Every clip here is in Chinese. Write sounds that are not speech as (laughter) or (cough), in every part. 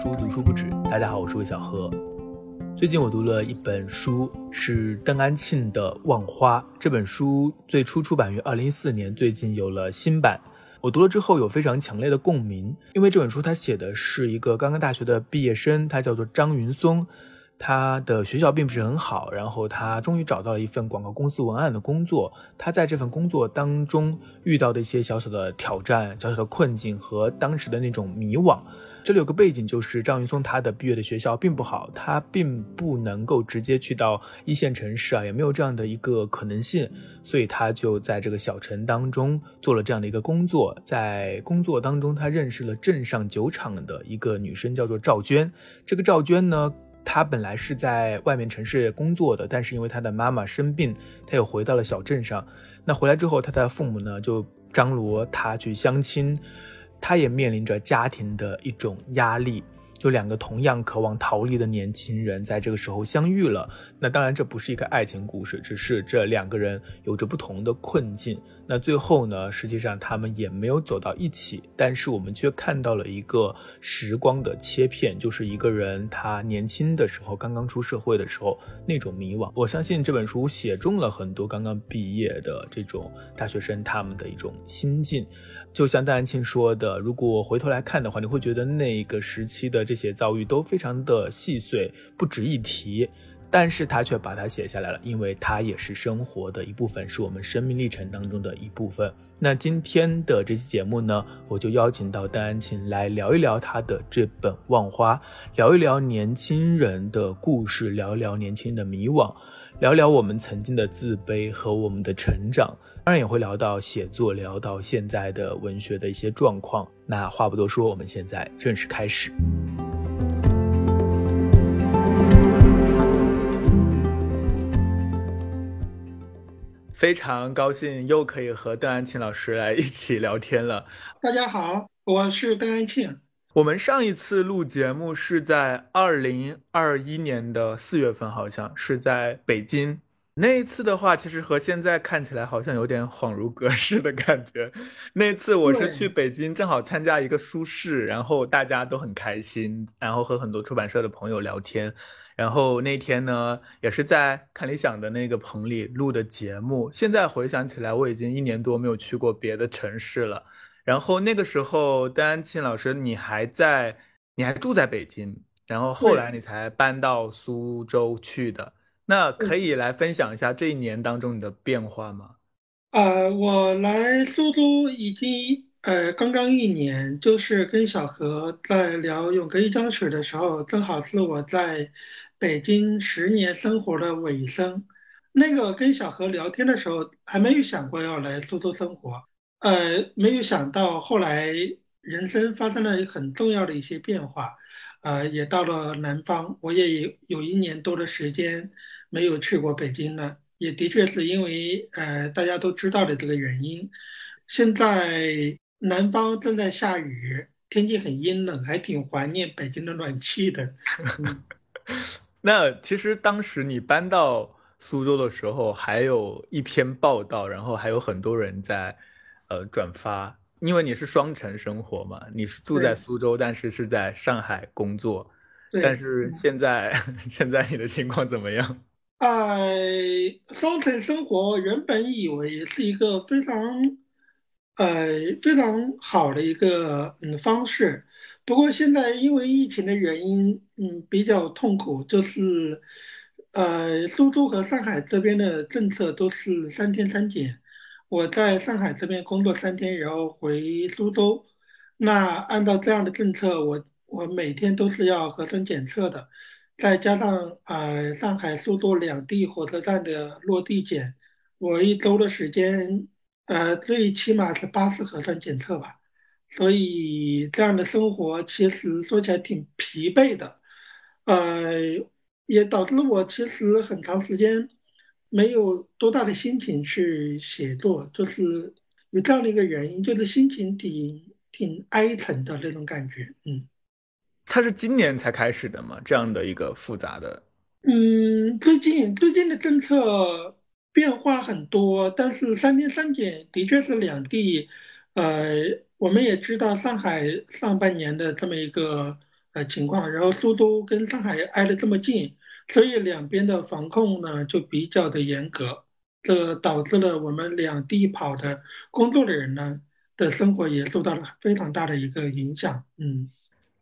书，读书不止。大家好，我是魏小何。最近我读了一本书，是邓安庆的《望花》。这本书最初出版于二零一四年，最近有了新版。我读了之后有非常强烈的共鸣，因为这本书它写的是一个刚刚大学的毕业生，他叫做张云松。他的学校并不是很好，然后他终于找到了一份广告公司文案的工作。他在这份工作当中遇到的一些小小的挑战、小小的困境和当时的那种迷惘。这里有个背景，就是张云松他的毕业的学校并不好，他并不能够直接去到一线城市啊，也没有这样的一个可能性，所以他就在这个小城当中做了这样的一个工作。在工作当中，他认识了镇上酒厂的一个女生，叫做赵娟。这个赵娟呢？她本来是在外面城市工作的，但是因为他的妈妈生病，他又回到了小镇上。那回来之后，他的父母呢就张罗他去相亲，他也面临着家庭的一种压力。就两个同样渴望逃离的年轻人在这个时候相遇了。那当然，这不是一个爱情故事，只是这两个人有着不同的困境。那最后呢，实际上他们也没有走到一起，但是我们却看到了一个时光的切片，就是一个人他年轻的时候，刚刚出社会的时候那种迷惘。我相信这本书写中了很多刚刚毕业的这种大学生他们的一种心境。就像戴安庆说的，如果回头来看的话，你会觉得那个时期的这些遭遇都非常的细碎，不值一提。但是他却把它写下来了，因为它也是生活的一部分，是我们生命历程当中的一部分。那今天的这期节目呢，我就邀请到戴安庆来聊一聊他的这本《望花》，聊一聊年轻人的故事，聊一聊年轻人的迷惘，聊聊我们曾经的自卑和我们的成长。当然也会聊到写作，聊到现在的文学的一些状况。那话不多说，我们现在正式开始。非常高兴又可以和邓安庆老师来一起聊天了。大家好，我是邓安庆。我们上一次录节目是在二零二一年的四月份，好像是在北京。那一次的话，其实和现在看起来好像有点恍如隔世的感觉。那次我是去北京，正好参加一个书市，然后大家都很开心，然后和很多出版社的朋友聊天。然后那天呢，也是在看理想的那个棚里录的节目。现在回想起来，我已经一年多没有去过别的城市了。然后那个时候，丹安庆老师，你还在，你还住在北京，然后后来你才搬到苏州去的。那可以来分享一下这一年当中你的变化吗？呃，我来苏州已经呃刚刚一年，就是跟小何在聊《永隔一江水》的时候，正好是我在北京十年生活的尾声。那个跟小何聊天的时候，还没有想过要来苏州生活，呃，没有想到后来人生发生了很重要的一些变化，呃，也到了南方，我也有有一年多的时间。没有去过北京呢，也的确是因为呃大家都知道的这个原因。现在南方正在下雨，天气很阴冷，还挺怀念北京的暖气的。(laughs) 那其实当时你搬到苏州的时候，还有一篇报道，然后还有很多人在呃转发，因为你是双城生活嘛，你是住在苏州，但是是在上海工作。但是现在 (laughs) 现在你的情况怎么样？呃，双城生活原本以为是一个非常，呃，非常好的一个嗯方式，不过现在因为疫情的原因，嗯，比较痛苦，就是，呃，苏州和上海这边的政策都是三天三检，我在上海这边工作三天，然后回苏州，那按照这样的政策，我我每天都是要核酸检测的。再加上呃上海、苏州两地火车站的落地检，我一周的时间，呃最起码是八次核酸检测吧。所以这样的生活其实说起来挺疲惫的，呃，也导致我其实很长时间没有多大的心情去写作，就是有这样的一个原因，就是心情挺挺哀沉的那种感觉，嗯。它是今年才开始的吗？这样的一个复杂的，嗯，最近最近的政策变化很多，但是三天三检的确是两地，呃，我们也知道上海上半年的这么一个呃情况，然后苏州跟上海挨得这么近，所以两边的防控呢就比较的严格，这导致了我们两地跑的工作的人呢的生活也受到了非常大的一个影响。嗯，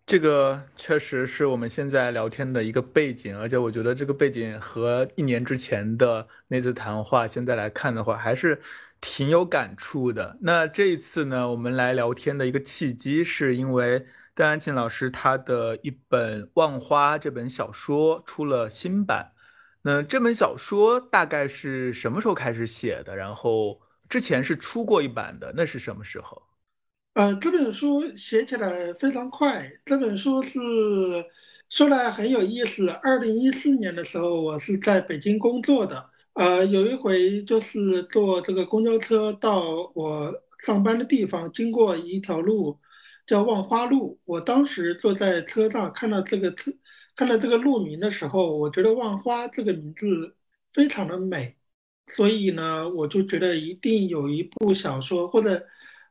这个确实是我们现在聊天的一个背景，而且我觉得这个背景和一年之前的那次谈话现在来看的话，还是。挺有感触的。那这一次呢，我们来聊天的一个契机，是因为邓安庆老师他的一本《望花》这本小说出了新版。那这本小说大概是什么时候开始写的？然后之前是出过一版的，那是什么时候？呃，这本书写起来非常快。这本书是说来很有意思。二零一四年的时候，我是在北京工作的。呃，有一回就是坐这个公交车到我上班的地方，经过一条路叫万花路。我当时坐在车上看到这个车，看到这个路名的时候，我觉得万花这个名字非常的美，所以呢，我就觉得一定有一部小说或者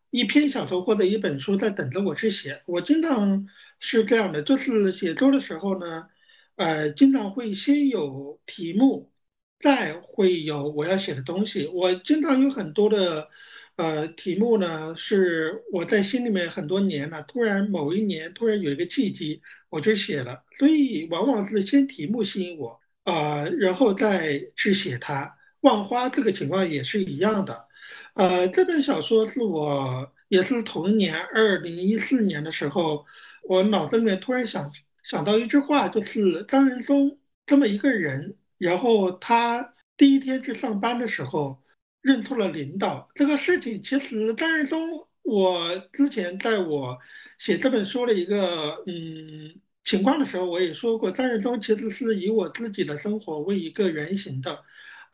一篇小说或者一本书在等着我去写。我经常是这样的，就是写作的时候呢，呃，经常会先有题目。再会有我要写的东西，我经常有很多的，呃，题目呢，是我在心里面很多年了，突然某一年突然有一个契机，我就写了，所以往往是先题目吸引我，啊，然后再去写它。万花这个情况也是一样的，呃，这本小说是我也是同年二零一四年的时候，我脑子里面突然想想到一句话，就是张仁松这么一个人。然后他第一天去上班的时候，认错了领导。这个事情其实张仁松，我之前在我写这本书的一个嗯情况的时候，我也说过，张仁松其实是以我自己的生活为一个原型的。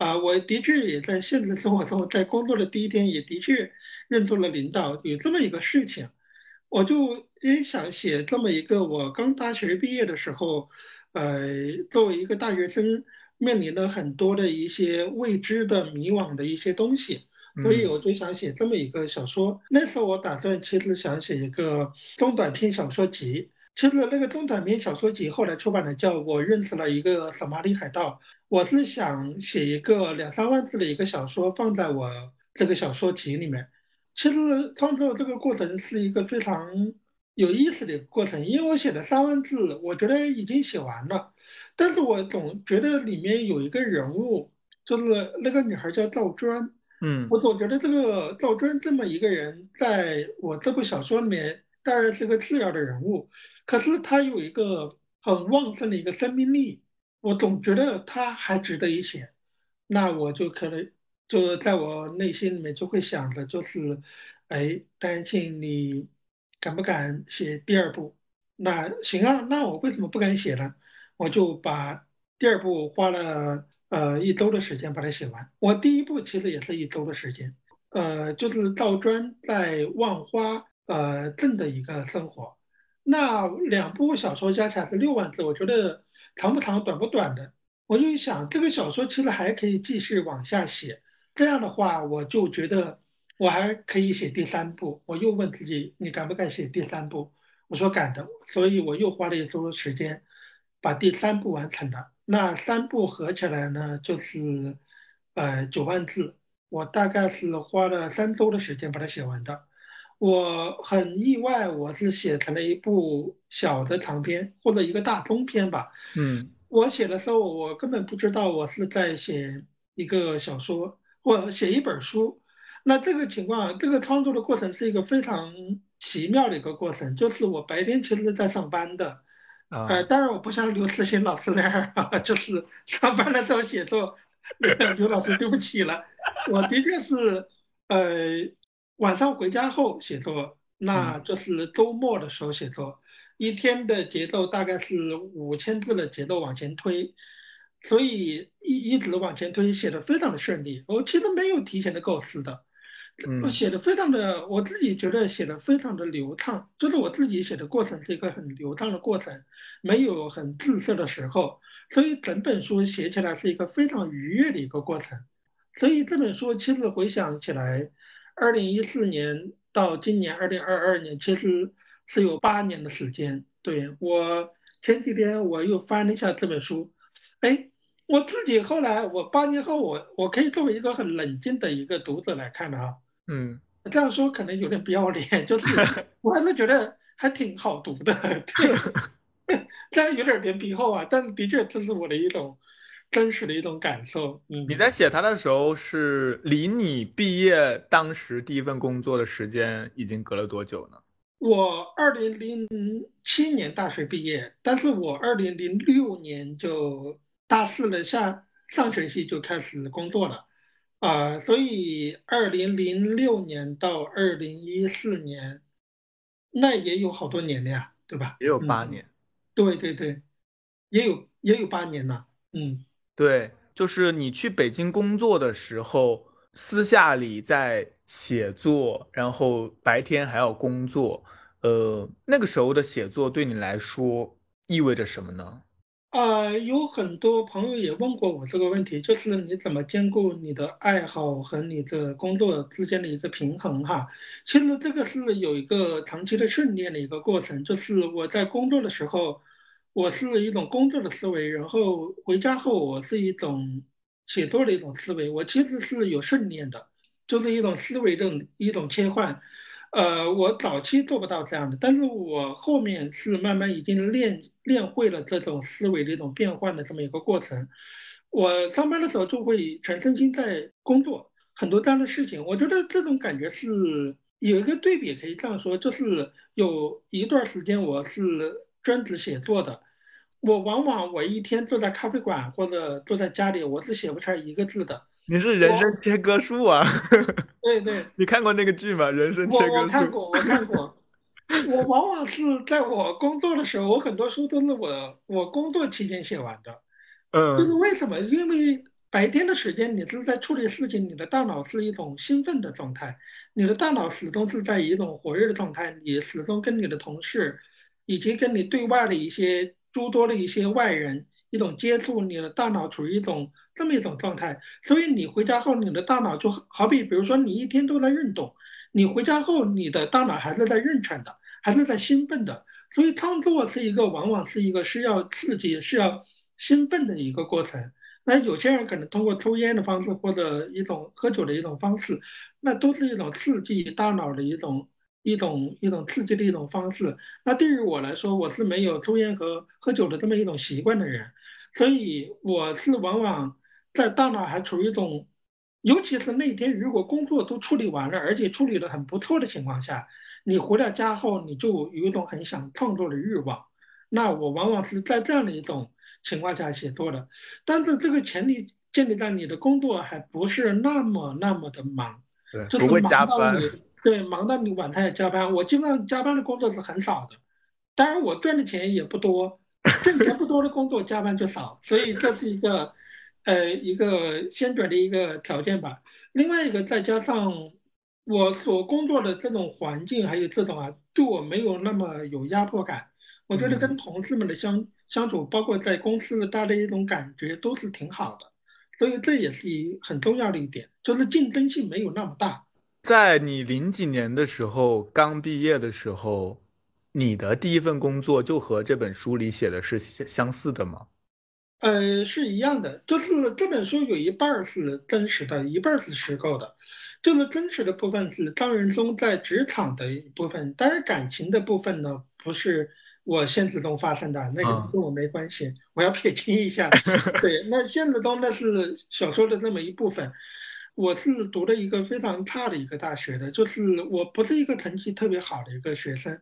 啊，我的确也在现实生活中，在工作的第一天也的确认错了领导，有这么一个事情，我就也想写这么一个我刚大学毕业的时候，呃，作为一个大学生。面临了很多的一些未知的、迷惘的一些东西，所以我就想写这么一个小说。那时候我打算，其实想写一个中短篇小说集。其实那个中短篇小说集后来出版的叫《我认识了一个索马里海盗》。我是想写一个两三万字的一个小说，放在我这个小说集里面。其实创作这个过程是一个非常有意思的过程，因为我写的三万字，我觉得已经写完了。但是我总觉得里面有一个人物，就是那个女孩叫赵娟，嗯，我总觉得这个赵娟这么一个人，在我这部小说里面当然是个次要的人物，可是她有一个很旺盛的一个生命力，我总觉得他还值得一写，那我就可能就在我内心里面就会想着，就是，哎，丹庆，你敢不敢写第二部？那行啊，那我为什么不敢写呢？我就把第二部花了呃一周的时间把它写完。我第一部其实也是一周的时间，呃，就是赵专在万花呃镇的一个生活。那两部小说加起来是六万字，我觉得长不长，短不短的。我就想这个小说其实还可以继续往下写。这样的话，我就觉得我还可以写第三部。我又问自己，你敢不敢写第三部？我说敢的，所以我又花了一周的时间。把第三部完成了，那三部合起来呢，就是呃九万字。我大概是花了三周的时间把它写完的。我很意外，我是写成了一部小的长篇或者一个大中篇吧。嗯，我写的时候，我根本不知道我是在写一个小说或写一本书。那这个情况，这个创作的过程是一个非常奇妙的一个过程，就是我白天其实是在上班的。呃，当然我不像刘慈欣老师那样，(laughs) 就是上班的时候写作。(laughs) 刘老师，对不起了，我的确是，呃，晚上回家后写作，那就是周末的时候写作，一天的节奏大概是五千字的节奏往前推，所以一一直往前推，写的非常的顺利。我其实没有提前的构思的。我写的非常的，我自己觉得写的非常的流畅，就是我自己写的过程是一个很流畅的过程，没有很滞涩的时候，所以整本书写起来是一个非常愉悦的一个过程。所以这本书其实回想起来，二零一四年到今年二零二二年，其实是有八年的时间。对我前几天我又翻了一下这本书，哎，我自己后来我八年后我我可以作为一个很冷静的一个读者来看的啊，嗯，(laughs) 这样说可能有点不要脸，就是我还是觉得还挺好读的，对，(laughs) 这样有点脸皮厚啊，但是的确这是我的一种真实的一种感受。嗯，你在写它的时候是离你毕业当时第一份工作的时间已经隔了多久呢？我二零零七年大学毕业，但是我二零零六年就大四了，下上学期就开始工作了，啊，所以二零零六年到二零一四年，那也有好多年了呀，对吧？也有八年。对对对，也有也有八年了。嗯，对，就是你去北京工作的时候，私下里在。写作，然后白天还要工作，呃，那个时候的写作对你来说意味着什么呢？呃，有很多朋友也问过我这个问题，就是你怎么兼顾你的爱好和你的工作之间的一个平衡？哈，其实这个是有一个长期的训练的一个过程，就是我在工作的时候，我是一种工作的思维，然后回家后我是一种写作的一种思维，我其实是有训练的。就是一种思维的一种切换，呃，我早期做不到这样的，但是我后面是慢慢已经练练会了这种思维的一种变换的这么一个过程。我上班的时候就会全身心在工作，很多这样的事情，我觉得这种感觉是有一个对比，可以这样说，就是有一段时间我是专职写作的，我往往我一天坐在咖啡馆或者坐在家里，我是写不出来一个字的。你是人生切割术啊？(laughs) 对对，你看过那个剧吗？人生切割术。我看过，我看过。(laughs) 我往往是在我工作的时候，我很多书都是我我工作期间写完的。嗯。就是为什么？因为白天的时间你是在处理事情，你的大脑是一种兴奋的状态，你的大脑始终是在一种活跃的状态，你始终跟你的同事以及跟你对外的一些诸多的一些外人一种接触，你的大脑处于一种。这么一种状态，所以你回家后，你的大脑就好比，比如说你一天都在运动，你回家后，你的大脑还是在运转的，还是在兴奋的。所以创作是一个，往往是一个需要刺激、需要兴奋的一个过程。那有些人可能通过抽烟的方式，或者一种喝酒的一种方式，那都是一种刺激大脑的一种、一种、一种刺激的一种方式。那对于我来说，我是没有抽烟和喝酒的这么一种习惯的人，所以我是往往。在大脑还处于一种，尤其是那天如果工作都处理完了，而且处理的很不错的情况下，你回到家后，你就有一种很想创作的欲望。那我往往是在这样的一种情况下写作的，但是这个前提建立在你的工作还不是那么那么的忙，就是忙到你对忙到你晚上要加班。我基本上加班的工作是很少的，当然我赚的钱也不多，挣钱不多的工作加班就少，所以这是一个。呃，一个先决的一个条件吧。另外一个，再加上我所工作的这种环境，还有这种啊，对我没有那么有压迫感。我觉得跟同事们的相相处，包括在公司的大的一种感觉，都是挺好的。所以这也是一很重要的一点，就是竞争性没有那么大。在你零几年的时候，刚毕业的时候，你的第一份工作就和这本书里写的是相似的吗？呃，是一样的，就是这本书有一半是真实的，一半是虚构的。就是真实的部分是张仁宗在职场的一部分，但是感情的部分呢，不是我现实中发生的，那个跟我没关系，我要撇清一下。(laughs) 对，那现实中那是小说的这么一部分。我是读了一个非常差的一个大学的，就是我不是一个成绩特别好的一个学生。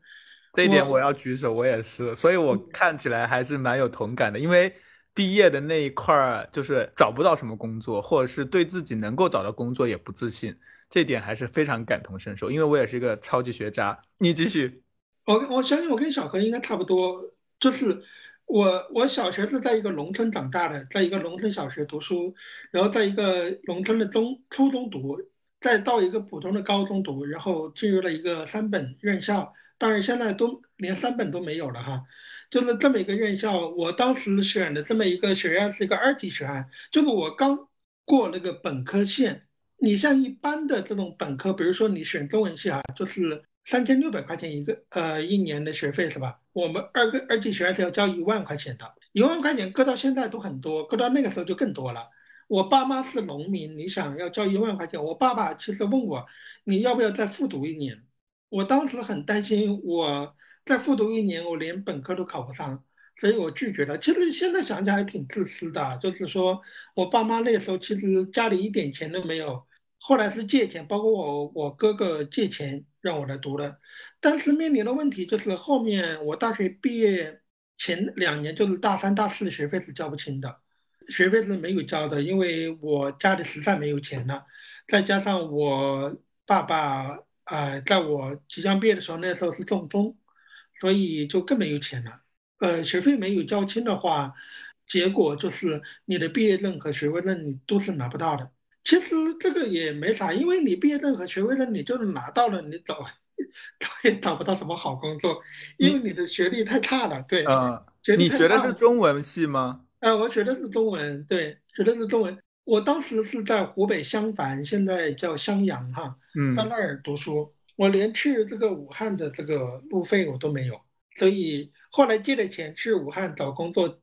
这一点我要举手，我也是，所以我看起来还是蛮有同感的，因为。毕业的那一块儿，就是找不到什么工作，或者是对自己能够找到工作也不自信，这点还是非常感同身受。因为我也是一个超级学渣。你继续。我我相信我跟小何应该差不多，就是我我小学是在一个农村长大的，在一个农村小学读书，然后在一个农村的中初中读，再到一个普通的高中读，然后进入了一个三本院校，当然现在都连三本都没有了哈。就是这么一个院校，我当时选的这么一个学院是一个二级学院，就是我刚过那个本科线。你像一般的这种本科，比如说你选中文系啊，就是三千六百块钱一个呃一年的学费是吧？我们二个二级学院是要交一万块钱的，一万块钱搁到现在都很多，搁到那个时候就更多了。我爸妈是农民，你想要交一万块钱，我爸爸其实问我你要不要再复读一年，我当时很担心，我再复读一年，我连本科都考不上，所以我拒绝了。其实现在想想还挺自私的，就是说我爸妈那时候其实家里一点钱都没有，后来是借钱，包括我我哥哥借钱让我来读的。但是面临的问题就是后面我大学毕业前两年，就是大三、大四的学费是交不清的。学费是没有交的，因为我家里实在没有钱了，再加上我爸爸啊，在我即将毕业的时候，那时候是中风，所以就更没有钱了。呃，学费没有交清的话，结果就是你的毕业证和学位证你都是拿不到的。其实这个也没啥，因为你毕业证和学位证你就是拿到了，你找找也找不到什么好工作，因为你的学历太差了。对，嗯，你学的是中文系吗？呃，我学的是中文，对，学的是中文。我当时是在湖北襄樊，现在叫襄阳哈，嗯在那儿读书。我连去这个武汉的这个路费我都没有，所以后来借的钱去武汉找工作，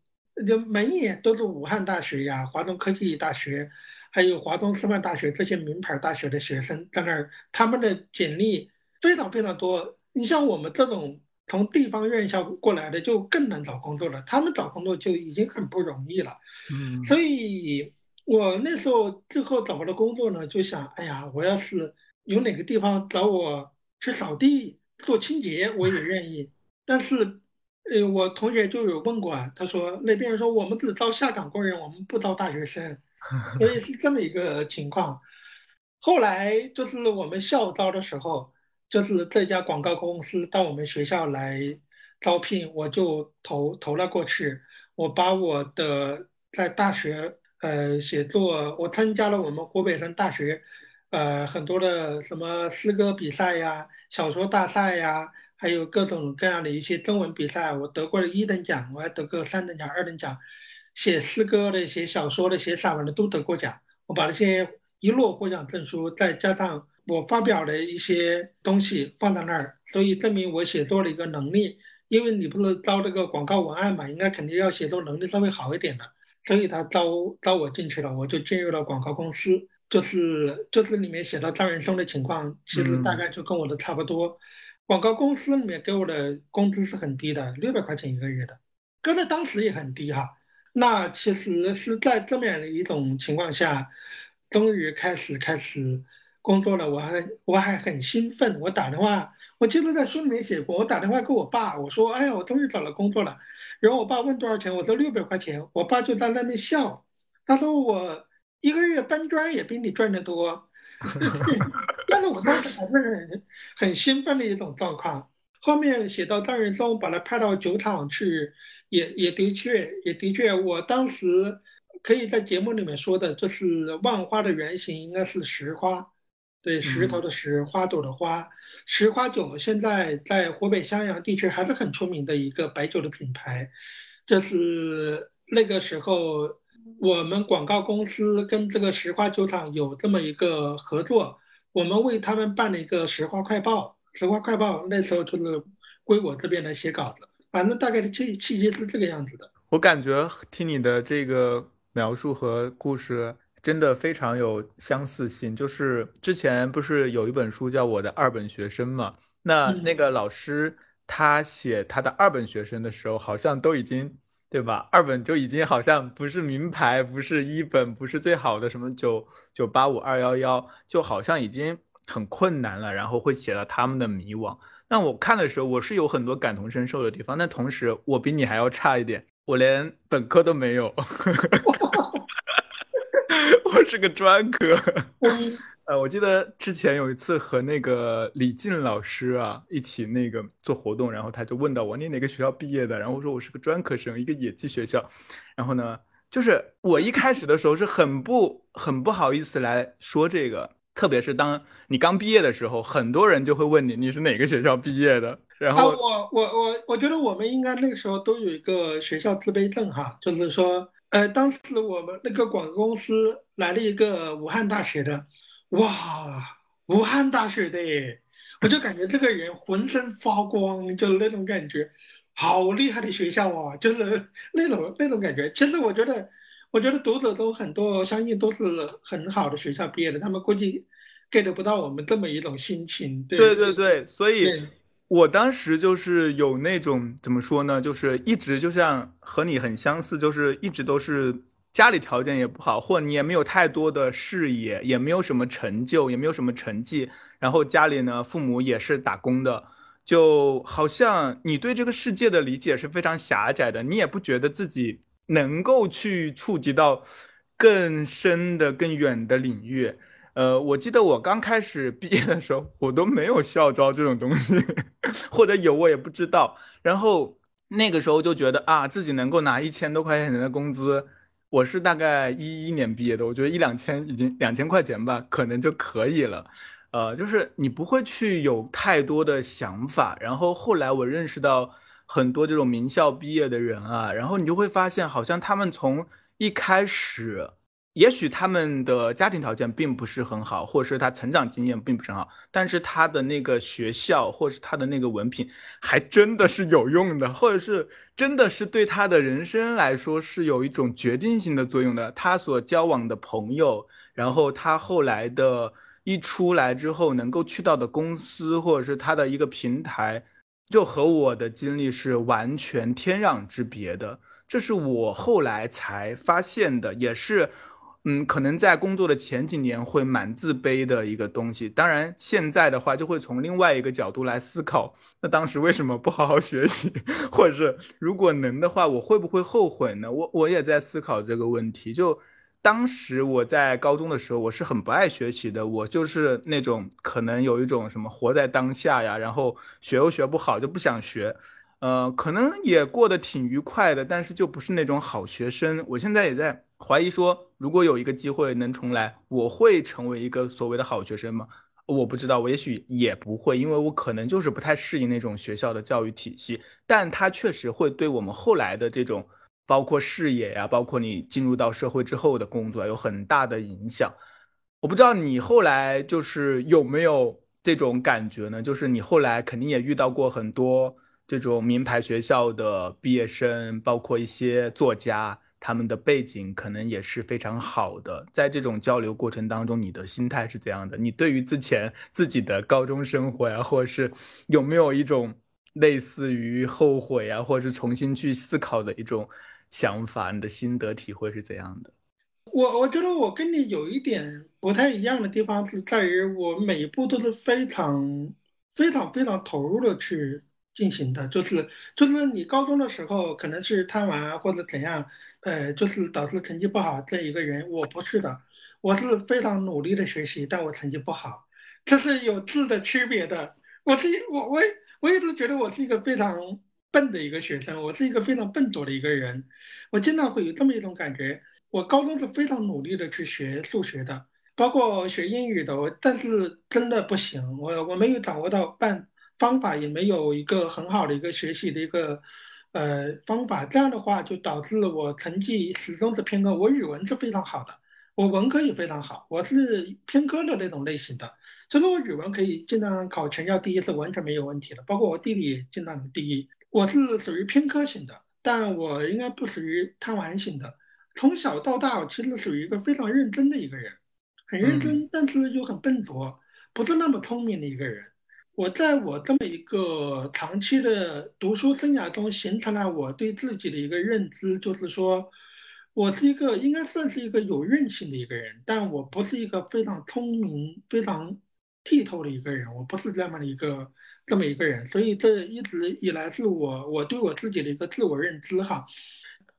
就门也都是武汉大学呀、华东科技大学，还有华东师范大学这些名牌大学的学生在那儿，他们的简历非常非常多。你像我们这种。从地方院校过来的就更难找工作了，他们找工作就已经很不容易了。嗯，所以我那时候最后找不到工作呢，就想，哎呀，我要是有哪个地方找我去扫地、做清洁，我也愿意。但是，呃，我同学就有问过啊，他说那边人说我们只招下岗工人，我们不招大学生，所以是这么一个情况。后来就是我们校招的时候。就是这家广告公司到我们学校来招聘，我就投投了过去。我把我的在大学呃写作，我参加了我们湖北省大学呃很多的什么诗歌比赛呀、小说大赛呀，还有各种各样的一些征文比赛，我得过了一等奖，我还得过三等奖、二等奖。写诗歌的、写小说的、写散文的都得过奖。我把那些一摞获奖证书，再加上。我发表的一些东西放在那儿，所以证明我写作的一个能力。因为你不是招这个广告文案嘛，应该肯定要写作能力稍微好一点的，所以他招招我进去了，我就进入了广告公司。就是就是里面写到张元松的情况，其实大概就跟我的差不多。广告公司里面给我的工资是很低的，六百块钱一个月的，搁在当时也很低哈。那其实是在这么样的一种情况下，终于开始开始。工作了，我还我还很兴奋。我打电话，我记得在书里面写过，我打电话给我爸，我说：“哎呀，我终于找了工作了。”然后我爸问多少钱，我说六百块钱。我爸就在那边笑，他说：“我一个月搬砖也比你赚得多。(laughs) ”但是我当时还是很很兴奋的一种状况。后面写到张云松把他派到酒厂去，也也的确也的确，我当时可以在节目里面说的，就是万花的原型应该是石花。对，石头的石，花朵的花，石花酒现在在湖北襄阳地区还是很出名的一个白酒的品牌。就是那个时候，我们广告公司跟这个石花酒厂有这么一个合作，我们为他们办了一个石花快报。石花快报那时候就是归我这边来写稿子，反正大概的气气节是这个样子的。我感觉听你的这个描述和故事。真的非常有相似性，就是之前不是有一本书叫《我的二本学生》嘛？那那个老师他写他的二本学生的时候，好像都已经对吧？二本就已经好像不是名牌，不是一本，不是最好的什么九九八五二幺幺，就好像已经很困难了。然后会写到他们的迷惘。那我看的时候，我是有很多感同身受的地方。但同时，我比你还要差一点，我连本科都没有。(laughs) 我是个专科，(laughs) 呃，我记得之前有一次和那个李静老师啊一起那个做活动，然后他就问到我你哪个学校毕业的，然后我说我是个专科生，一个野鸡学校。然后呢，就是我一开始的时候是很不很不好意思来说这个，特别是当你刚毕业的时候，很多人就会问你你是哪个学校毕业的。然后我我我我觉得我们应该那个时候都有一个学校自卑症哈，就是说。呃，当时我们那个广告公司来了一个武汉大学的，哇，武汉大学的，我就感觉这个人浑身发光，就是那种感觉，好厉害的学校哦，就是那种那种感觉。其实我觉得，我觉得读者都很多，相信都是很好的学校毕业的，他们估计 get 不到我们这么一种心情。对对对，所以我当时就是有那种怎么说呢，就是一直就像和你很相似，就是一直都是家里条件也不好，或你也没有太多的视野，也没有什么成就，也没有什么成绩，然后家里呢，父母也是打工的。就好像你对这个世界的理解是非常狭窄的，你也不觉得自己能够去触及到更深的、更远的领域。呃，我记得我刚开始毕业的时候，我都没有校招这种东西，(laughs) 或者有我也不知道。然后那个时候就觉得啊，自己能够拿一千多块钱的工资，我是大概一一年毕业的，我觉得一两千已经两千块钱吧，可能就可以了。呃，就是你不会去有太多的想法，然后后来我认识到很多这种名校毕业的人啊，然后你就会发现，好像他们从一开始，也许他们的家庭条件并不是很好，或者是他成长经验并不是很好，但是他的那个学校或是他的那个文凭，还真的是有用的，或者是真的是对他的人生来说是有一种决定性的作用的。他所交往的朋友，然后他后来的。一出来之后，能够去到的公司或者是他的一个平台，就和我的经历是完全天壤之别的。这是我后来才发现的，也是，嗯，可能在工作的前几年会蛮自卑的一个东西。当然，现在的话就会从另外一个角度来思考，那当时为什么不好好学习，(laughs) 或者是如果能的话，我会不会后悔呢？我我也在思考这个问题，就。当时我在高中的时候，我是很不爱学习的，我就是那种可能有一种什么活在当下呀，然后学又学不好就不想学，呃，可能也过得挺愉快的，但是就不是那种好学生。我现在也在怀疑说，如果有一个机会能重来，我会成为一个所谓的好学生吗？我不知道，我也许也不会，因为我可能就是不太适应那种学校的教育体系，但它确实会对我们后来的这种。包括视野呀，包括你进入到社会之后的工作有很大的影响。我不知道你后来就是有没有这种感觉呢？就是你后来肯定也遇到过很多这种名牌学校的毕业生，包括一些作家，他们的背景可能也是非常好的。在这种交流过程当中，你的心态是怎样的？你对于之前自己的高中生活呀，或者是有没有一种类似于后悔啊，或者是重新去思考的一种？想法，你的心得体会是怎样的？我我觉得我跟你有一点不太一样的地方是在于，我每一步都是非常非常非常投入的去进行的。就是就是你高中的时候可能是贪玩或者怎样，呃，就是导致成绩不好这一个人，我不是的，我是非常努力的学习，但我成绩不好，这是有质的区别的。我是我我我一直觉得我是一个非常。笨的一个学生，我是一个非常笨拙的一个人，我经常会有这么一种感觉。我高中是非常努力的去学数学的，包括学英语的，我但是真的不行，我我没有掌握到办方法，也没有一个很好的一个学习的一个呃方法。这样的话就导致我成绩始终是偏科。我语文是非常好的，我文科也非常好，我是偏科的那种类型的。所以说我语文可以经常考全校第一是完全没有问题的，包括我地理也经常第一。我是属于偏科型的，但我应该不属于贪玩型的。从小到大，我其实属于一个非常认真的一个人，很认真，但是又很笨拙，不是那么聪明的一个人。我在我这么一个长期的读书生涯中，形成了我对自己的一个认知，就是说，我是一个应该算是一个有韧性的一个人，但我不是一个非常聪明、非常剔透的一个人，我不是这么的一个。这么一个人，所以这一直以来是我我对我自己的一个自我认知哈。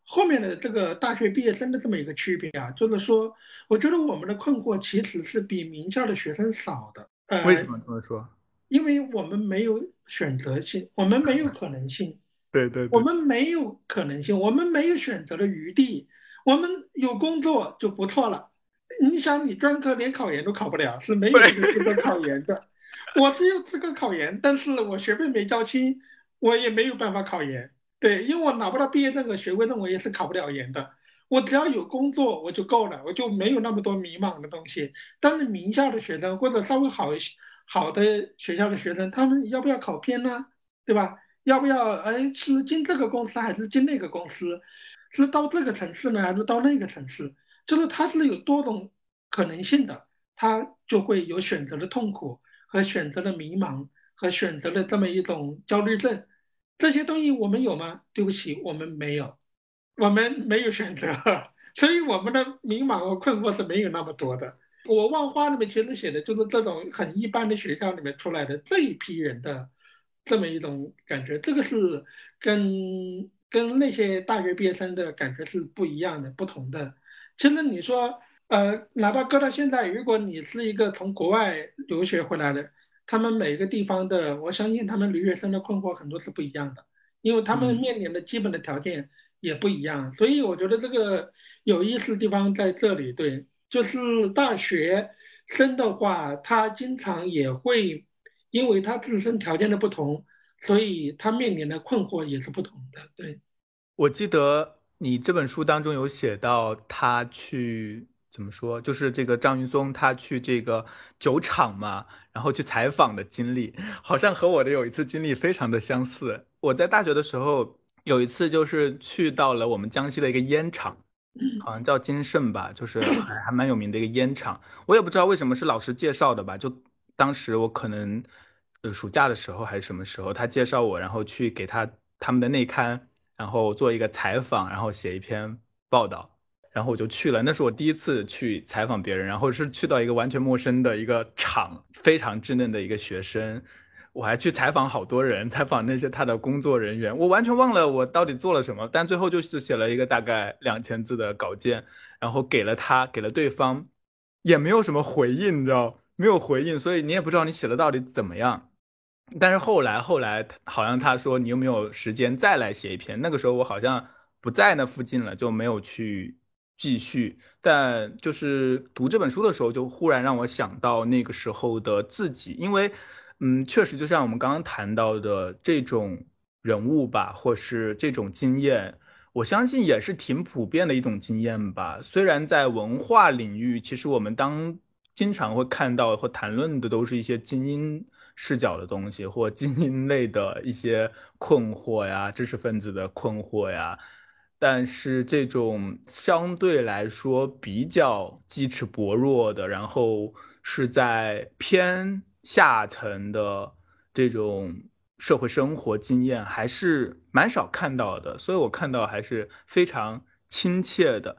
后面的这个大学毕业生的这么一个区别啊，就是说，我觉得我们的困惑其实是比名校的学生少的。呃，为什么这么说？因为我们没有选择性，我们没有可能性。(laughs) 对对。我们没有可能性，我们没有选择的余地。我们有工作就不错了。你想，你专科连考研都考不了，是没有资格考研的。我是有资格考研，但是我学费没交清，我也没有办法考研。对，因为我拿不到毕业证和学位证，我也是考不了研的。我只要有工作我就够了，我就没有那么多迷茫的东西。但是名校的学生或者稍微好一些、好的学校的学生，他们要不要考编呢？对吧？要不要哎是进这个公司还是进那个公司，是到这个城市呢还是到那个城市？就是它是有多种可能性的，它就会有选择的痛苦和选择的迷茫和选择的这么一种焦虑症。这些东西我们有吗？对不起，我们没有，我们没有选择，所以我们的迷茫和困惑是没有那么多的。我《万花》里面其实写的就是这种很一般的学校里面出来的这一批人的这么一种感觉，这个是跟跟那些大学毕业生的感觉是不一样的、不同的。其实你说，呃，哪怕搁到现在，如果你是一个从国外留学回来的，他们每个地方的，我相信他们留学生的困惑很多是不一样的，因为他们面临的基本的条件也不一样。所以我觉得这个有意思的地方在这里，对。就是大学生的话，他经常也会因为他自身条件的不同，所以他面临的困惑也是不同的。对，我记得你这本书当中有写到他去怎么说，就是这个张云松他去这个酒厂嘛，然后去采访的经历，好像和我的有一次经历非常的相似。我在大学的时候有一次就是去到了我们江西的一个烟厂。好像叫金盛吧，就是还还蛮有名的一个烟厂。我也不知道为什么是老师介绍的吧，就当时我可能呃暑假的时候还是什么时候，他介绍我，然后去给他他们的内刊，然后做一个采访，然后写一篇报道，然后我就去了。那是我第一次去采访别人，然后是去到一个完全陌生的一个厂，非常稚嫩的一个学生。我还去采访好多人，采访那些他的工作人员，我完全忘了我到底做了什么，但最后就是写了一个大概两千字的稿件，然后给了他，给了对方，也没有什么回应，你知道，没有回应，所以你也不知道你写的到底怎么样。但是后来，后来好像他说你有没有时间再来写一篇？那个时候我好像不在那附近了，就没有去继续。但就是读这本书的时候，就忽然让我想到那个时候的自己，因为。嗯，确实，就像我们刚刚谈到的这种人物吧，或是这种经验，我相信也是挺普遍的一种经验吧。虽然在文化领域，其实我们当经常会看到或谈论的都是一些精英视角的东西，或精英类的一些困惑呀，知识分子的困惑呀，但是这种相对来说比较基础薄弱的，然后是在偏。下层的这种社会生活经验还是蛮少看到的，所以我看到还是非常亲切的。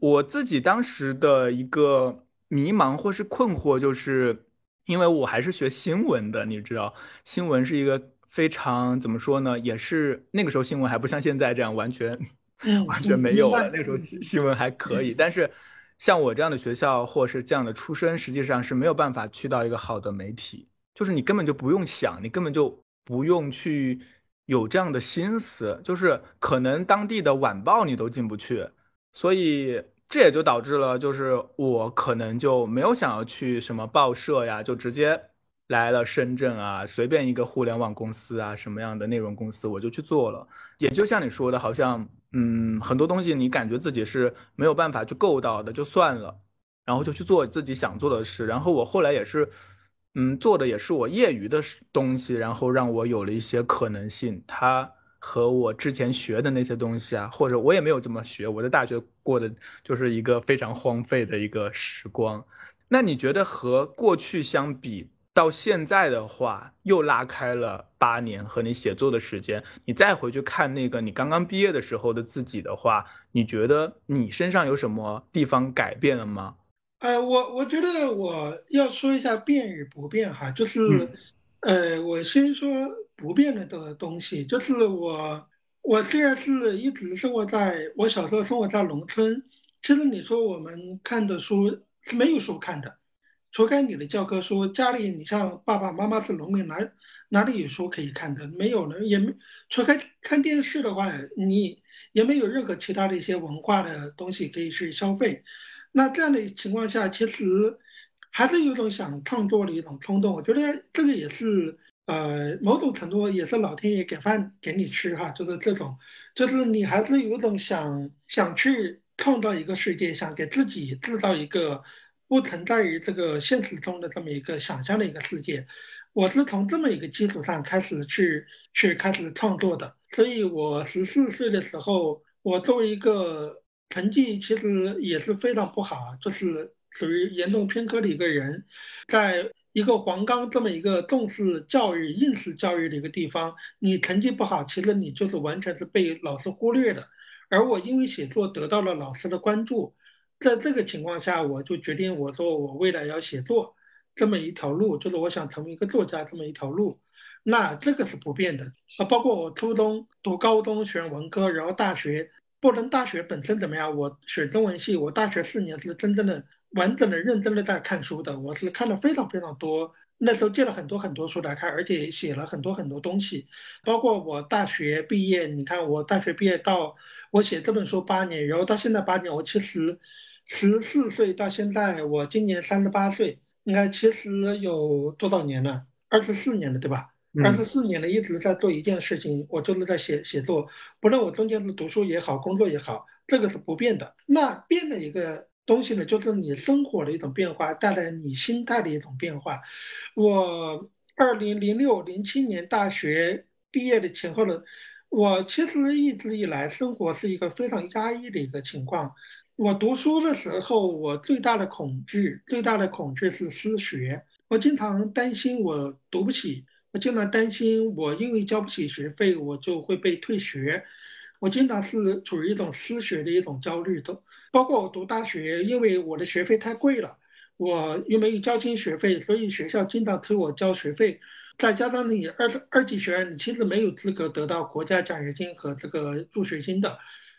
我自己当时的一个迷茫或是困惑，就是因为我还是学新闻的，你知道，新闻是一个非常怎么说呢？也是那个时候新闻还不像现在这样完全 (laughs) 完全没有了，那个时候新新闻还可以，但是。像我这样的学校，或是这样的出身，实际上是没有办法去到一个好的媒体，就是你根本就不用想，你根本就不用去有这样的心思，就是可能当地的晚报你都进不去，所以这也就导致了，就是我可能就没有想要去什么报社呀，就直接来了深圳啊，随便一个互联网公司啊，什么样的内容公司我就去做了，也就像你说的，好像。嗯，很多东西你感觉自己是没有办法去够到的，就算了，然后就去做自己想做的事。然后我后来也是，嗯，做的也是我业余的东西，然后让我有了一些可能性。它和我之前学的那些东西啊，或者我也没有这么学，我在大学过的就是一个非常荒废的一个时光。那你觉得和过去相比？到现在的话，又拉开了八年和你写作的时间。你再回去看那个你刚刚毕业的时候的自己的话，你觉得你身上有什么地方改变了吗？呃，我我觉得我要说一下变与不变哈，就是，呃，我先说不变的的东西，就是我我虽然是一直生活在我小时候生活在农村，其实你说我们看的书是没有书看的。除开你的教科书，家里你像爸爸妈妈是农民，哪哪里有书可以看的？没有了，也没。除开看电视的话，你也没有任何其他的一些文化的东西可以去消费。那这样的情况下，其实还是有种想创作的一种冲动。我觉得这个也是，呃，某种程度也是老天爷给饭给你吃哈，就是这种，就是你还是有种想想去创造一个世界，想给自己制造一个。不存在于这个现实中的这么一个想象的一个世界，我是从这么一个基础上开始去去开始创作的。所以我十四岁的时候，我作为一个成绩其实也是非常不好，就是属于严重偏科的一个人，在一个黄冈这么一个重视教育、应试教育的一个地方，你成绩不好，其实你就是完全是被老师忽略的。而我因为写作得到了老师的关注，在这个情况下，我就决定我说我未来要写作这么一条路，就是我想成为一个作家这么一条路。那这个是不变的啊，包括我初中读高中选文科，然后大学，不论大学本身怎么样，我选中文系，我大学四年是真正的、完整的、认真的在看书的，我是看了非常非常多，那时候借了很多很多书来看，而且写了很多很多东西，包括我大学毕业，你看我大学毕业到我写这本书八年，然后到现在八年，我其实十四岁到现在，我今年三十八岁，应该其实有多少年了？二十四年了，对吧？二十四年了，一直在做一件事情，我就是在写写作。不论我中间是读书也好，工作也好，这个是不变的。那变的一个东西呢，就是你生活的一种变化，带来你心态的一种变化。我二零零六零七年大学毕业的前后呢，我其实一直以来生活是一个非常压抑的一个情况。我读书的时候，我最大的恐惧，最大的恐惧是失学。我经常担心我读不起。我经常担心，我因为交不起学费，我就会被退学。我经常是处于一种失学的一种焦虑中。包括我读大学，因为我的学费太贵了，我又没有交清学费，所以学校经常催我交学费。再加上你二二级学员，你其实没有资格得到国家奖学金和这个助学金的，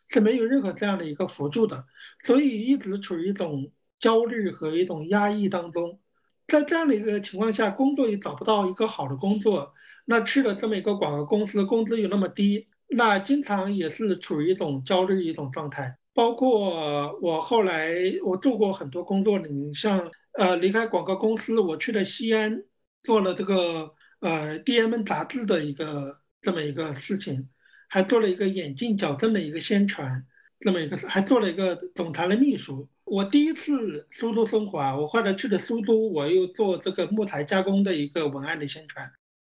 是没有任何这样的一个辅助的，所以一直处于一种焦虑和一种压抑当中。在这样的一个情况下，工作也找不到一个好的工作，那去了这么一个广告公司，工资又那么低，那经常也是处于一种焦虑一种状态。包括我后来我做过很多工作，你像呃离开广告公司，我去了西安，做了这个呃 DM 杂志的一个这么一个事情，还做了一个眼镜矫正的一个宣传，这么一个还做了一个总裁的秘书。我第一次苏州生活啊，我后来去了苏州，我又做这个木材加工的一个文案的宣传，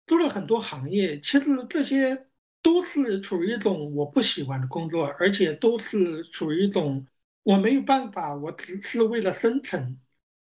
做了很多行业。其实这些都是处于一种我不喜欢的工作，而且都是处于一种我没有办法，我只是为了生存，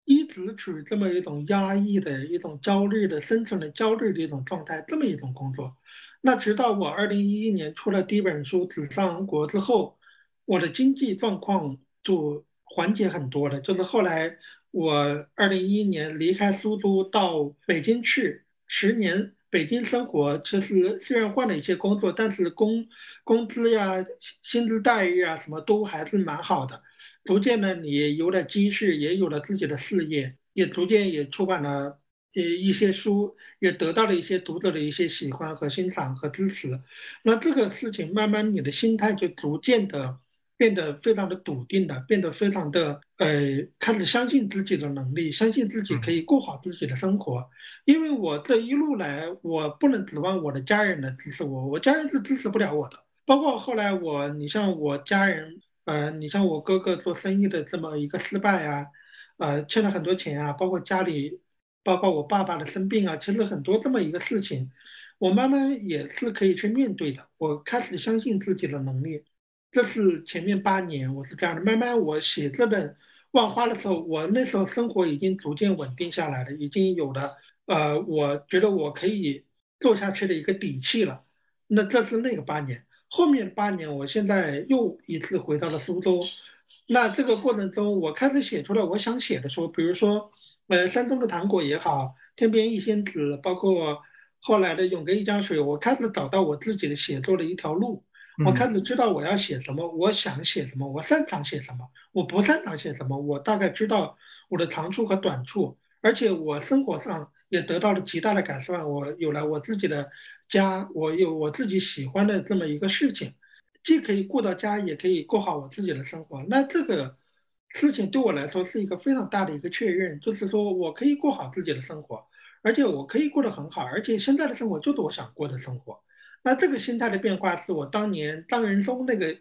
一直处于这么一种压抑的一种焦虑的生存的焦虑的一种状态，这么一种工作。那直到我二零一一年出了第一本书《纸上王国》之后，我的经济状况就。缓解很多了，就是后来我二零一一年离开苏州到北京去十年，北京生活其实虽然换了一些工作，但是工工资呀、薪资待遇啊什么都还是蛮好的。逐渐呢，你有了积蓄，也有了自己的事业，也逐渐也出版了呃一些书，也得到了一些读者的一些喜欢和欣赏和支持。那这个事情慢慢你的心态就逐渐的。变得非常的笃定的，变得非常的呃，开始相信自己的能力，相信自己可以过好自己的生活。因为我这一路来，我不能指望我的家人来支持我，我家人是支持不了我的。包括后来我，你像我家人，呃，你像我哥哥做生意的这么一个失败啊，呃，欠了很多钱啊，包括家里，包括我爸爸的生病啊，其实很多这么一个事情，我慢慢也是可以去面对的。我开始相信自己的能力。这是前面八年我是这样的，慢慢我写这本《万花》的时候，我那时候生活已经逐渐稳定下来了，已经有了呃，我觉得我可以做下去的一个底气了。那这是那个八年，后面八年，我现在又一次回到了苏州。那这个过程中，我开始写出了我想写的书，比如说呃，山东的糖果也好，《天边一仙子》，包括后来的《永隔一江水》，我开始找到我自己的写作的一条路。我开始知道我要写什么，我想写什么，我擅长写什么，我不擅长写什么。我大概知道我的长处和短处，而且我生活上也得到了极大的改善。我有了我自己的家，我有我自己喜欢的这么一个事情，既可以顾到家，也可以过好我自己的生活。那这个事情对我来说是一个非常大的一个确认，就是说我可以过好自己的生活，而且我可以过得很好，而且现在的生活就是我想过的生活。那这个心态的变化是我当年张仁松那个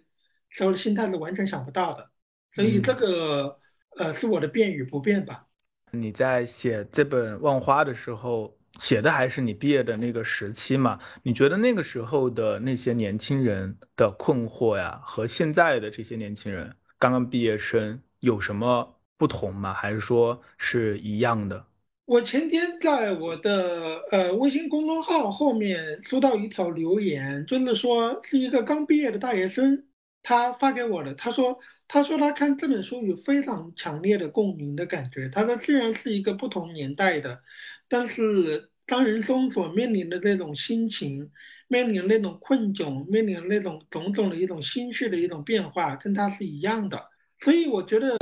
时候的心态是完全想不到的，所以这个呃是我的变与不变吧。你在写这本《望花》的时候，写的还是你毕业的那个时期嘛？你觉得那个时候的那些年轻人的困惑呀，和现在的这些年轻人刚刚毕业生有什么不同吗？还是说是一样的？我前天在我的呃微信公众号后面收到一条留言，就是说是一个刚毕业的大学生，他发给我的，他说他说他看这本书有非常强烈的共鸣的感觉。他说虽然是一个不同年代的。但是张仁松所面临的这种心情，面临那种困窘，面临那种种种的一种心绪的一种变化，跟他是一样的。所以我觉得，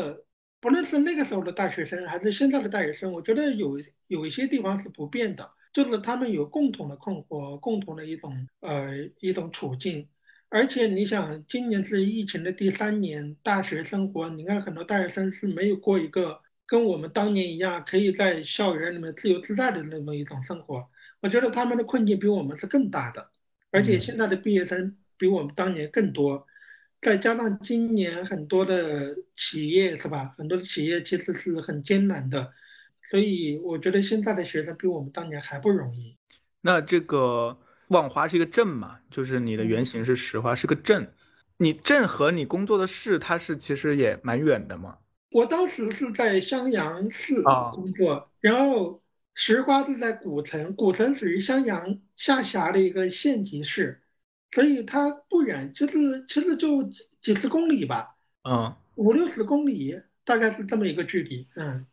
不论是那个时候的大学生，还是现在的大学生，我觉得有有一些地方是不变的，就是他们有共同的困惑，共同的一种呃一种处境。而且你想，今年是疫情的第三年，大学生活，你看很多大学生是没有过一个。跟我们当年一样，可以在校园里面自由自在的那么一种生活，我觉得他们的困境比我们是更大的，而且现在的毕业生比我们当年更多，再加上今年很多的企业是吧，很多的企业其实是很艰难的，所以我觉得现在的学生比我们当年还不容易。那这个万华是一个镇嘛，就是你的原型是石花，是个镇，你镇和你工作的市，它是其实也蛮远的嘛。我当时是在襄阳市工作，然后石花是在古城，古城属于襄阳下辖的一个县级市，所以它不远，就是其实就几十公里吧，嗯，五六十公里，大概是这么一个距离，嗯。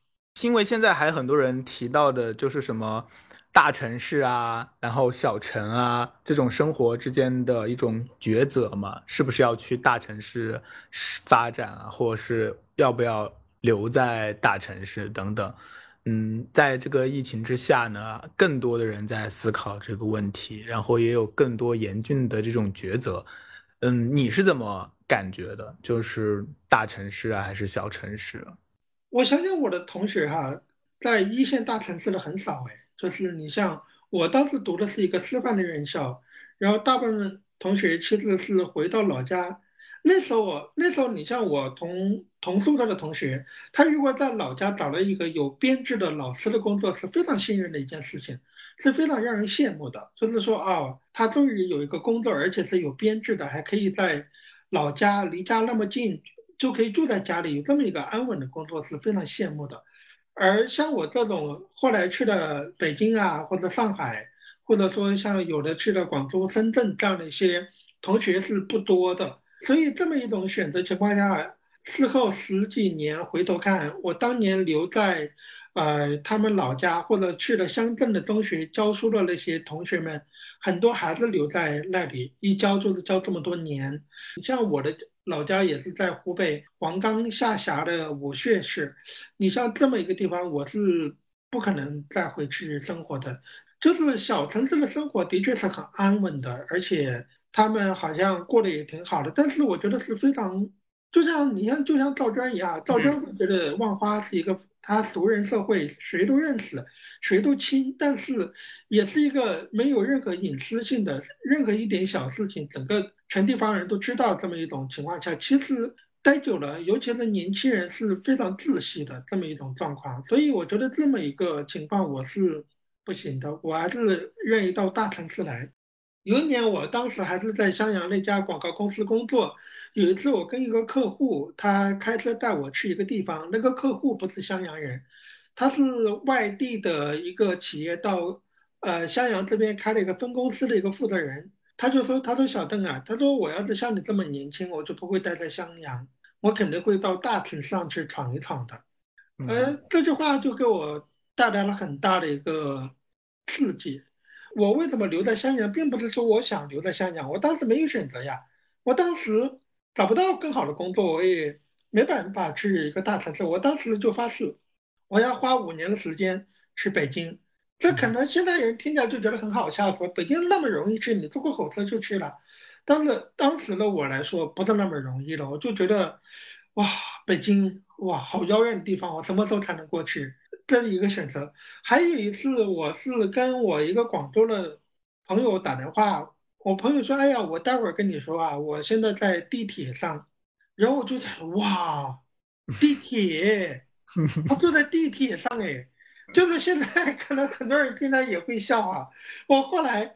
因为现在还很多人提到的就是什么大城市啊，然后小城啊这种生活之间的一种抉择嘛，是不是要去大城市发展啊，或者是？要不要留在大城市等等？嗯，在这个疫情之下呢，更多的人在思考这个问题，然后也有更多严峻的这种抉择。嗯，你是怎么感觉的？就是大城市啊，还是小城市？我想想，我的同学哈，在一线大城市的很少哎。就是你像我当时读的是一个师范的院校，然后大部分同学其实是回到老家。那时候我那时候你像我同同宿舍的同学，他如果在老家找了一个有编制的老师的工作，是非常幸运的一件事情，是非常让人羡慕的。就是说啊，他终于有一个工作，而且是有编制的，还可以在老家离家那么近，就可以住在家里，有这么一个安稳的工作，是非常羡慕的。而像我这种后来去了北京啊，或者上海，或者说像有的去了广州、深圳这样的一些同学是不多的。所以这么一种选择情况下，事后十几年回头看，我当年留在，呃，他们老家或者去了乡镇的中学教书的那些同学们，很多还是留在那里，一教就是教这么多年。你像我的老家也是在湖北黄冈下辖的武穴市，你像这么一个地方，我是不可能再回去生活的。就是小城市的生活的确是很安稳的，而且。他们好像过得也挺好的，但是我觉得是非常，就像你像就像赵娟一样，赵娟会觉得万花是一个她熟人社会，谁都认识，谁都亲，但是也是一个没有任何隐私性的，任何一点小事情，整个全地方人都知道这么一种情况下，其实待久了，尤其是年轻人是非常窒息的这么一种状况，所以我觉得这么一个情况我是不行的，我还是愿意到大城市来。有一年，我当时还是在襄阳那家广告公司工作。有一次，我跟一个客户，他开车带我去一个地方。那个客户不是襄阳人，他是外地的一个企业到呃襄阳这边开了一个分公司的一个负责人。他就说：“他说小邓啊，他说我要是像你这么年轻，我就不会待在襄阳，我肯定会到大城市上去闯一闯的。”呃，这句话就给我带来了很大的一个刺激。我为什么留在襄阳，并不是说我想留在襄阳，我当时没有选择呀。我当时找不到更好的工作，我也没办法去一个大城市。我当时就发誓，我要花五年的时间去北京。这可能现在人听起来就觉得很好笑，说北京那么容易去，你坐个火车就去了。但是当时的我来说，不是那么容易的。我就觉得，哇，北京，哇，好遥远的地方，我什么时候才能过去？这是一个选择。还有一次，我是跟我一个广州的朋友打电话，我朋友说：“哎呀，我待会儿跟你说啊，我现在在地铁上。”然后我就想，哇，地铁，他坐在地铁上哎。(laughs) 就是现在 (laughs) 可能很多人听到也会笑啊。我后来，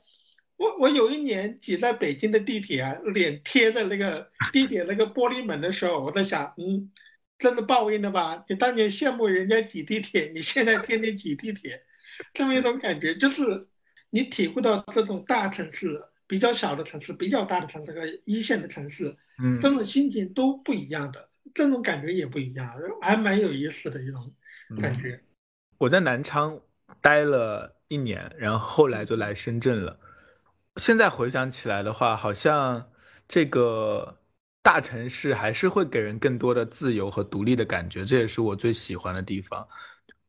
我我有一年挤在北京的地铁啊，脸贴在那个地铁那个玻璃门的时候，我在想，嗯，这是报应的吧？你当年羡慕人家挤地铁，你现在天天挤地铁，(laughs) 这么一种感觉，就是你体会到这种大城市、比较小的城市、比较大的城市和一线的城市，嗯，这种心情都不一样的，这种感觉也不一样，还蛮有意思的一种感觉。我在南昌待了一年，然后后来就来深圳了。现在回想起来的话，好像这个大城市还是会给人更多的自由和独立的感觉，这也是我最喜欢的地方。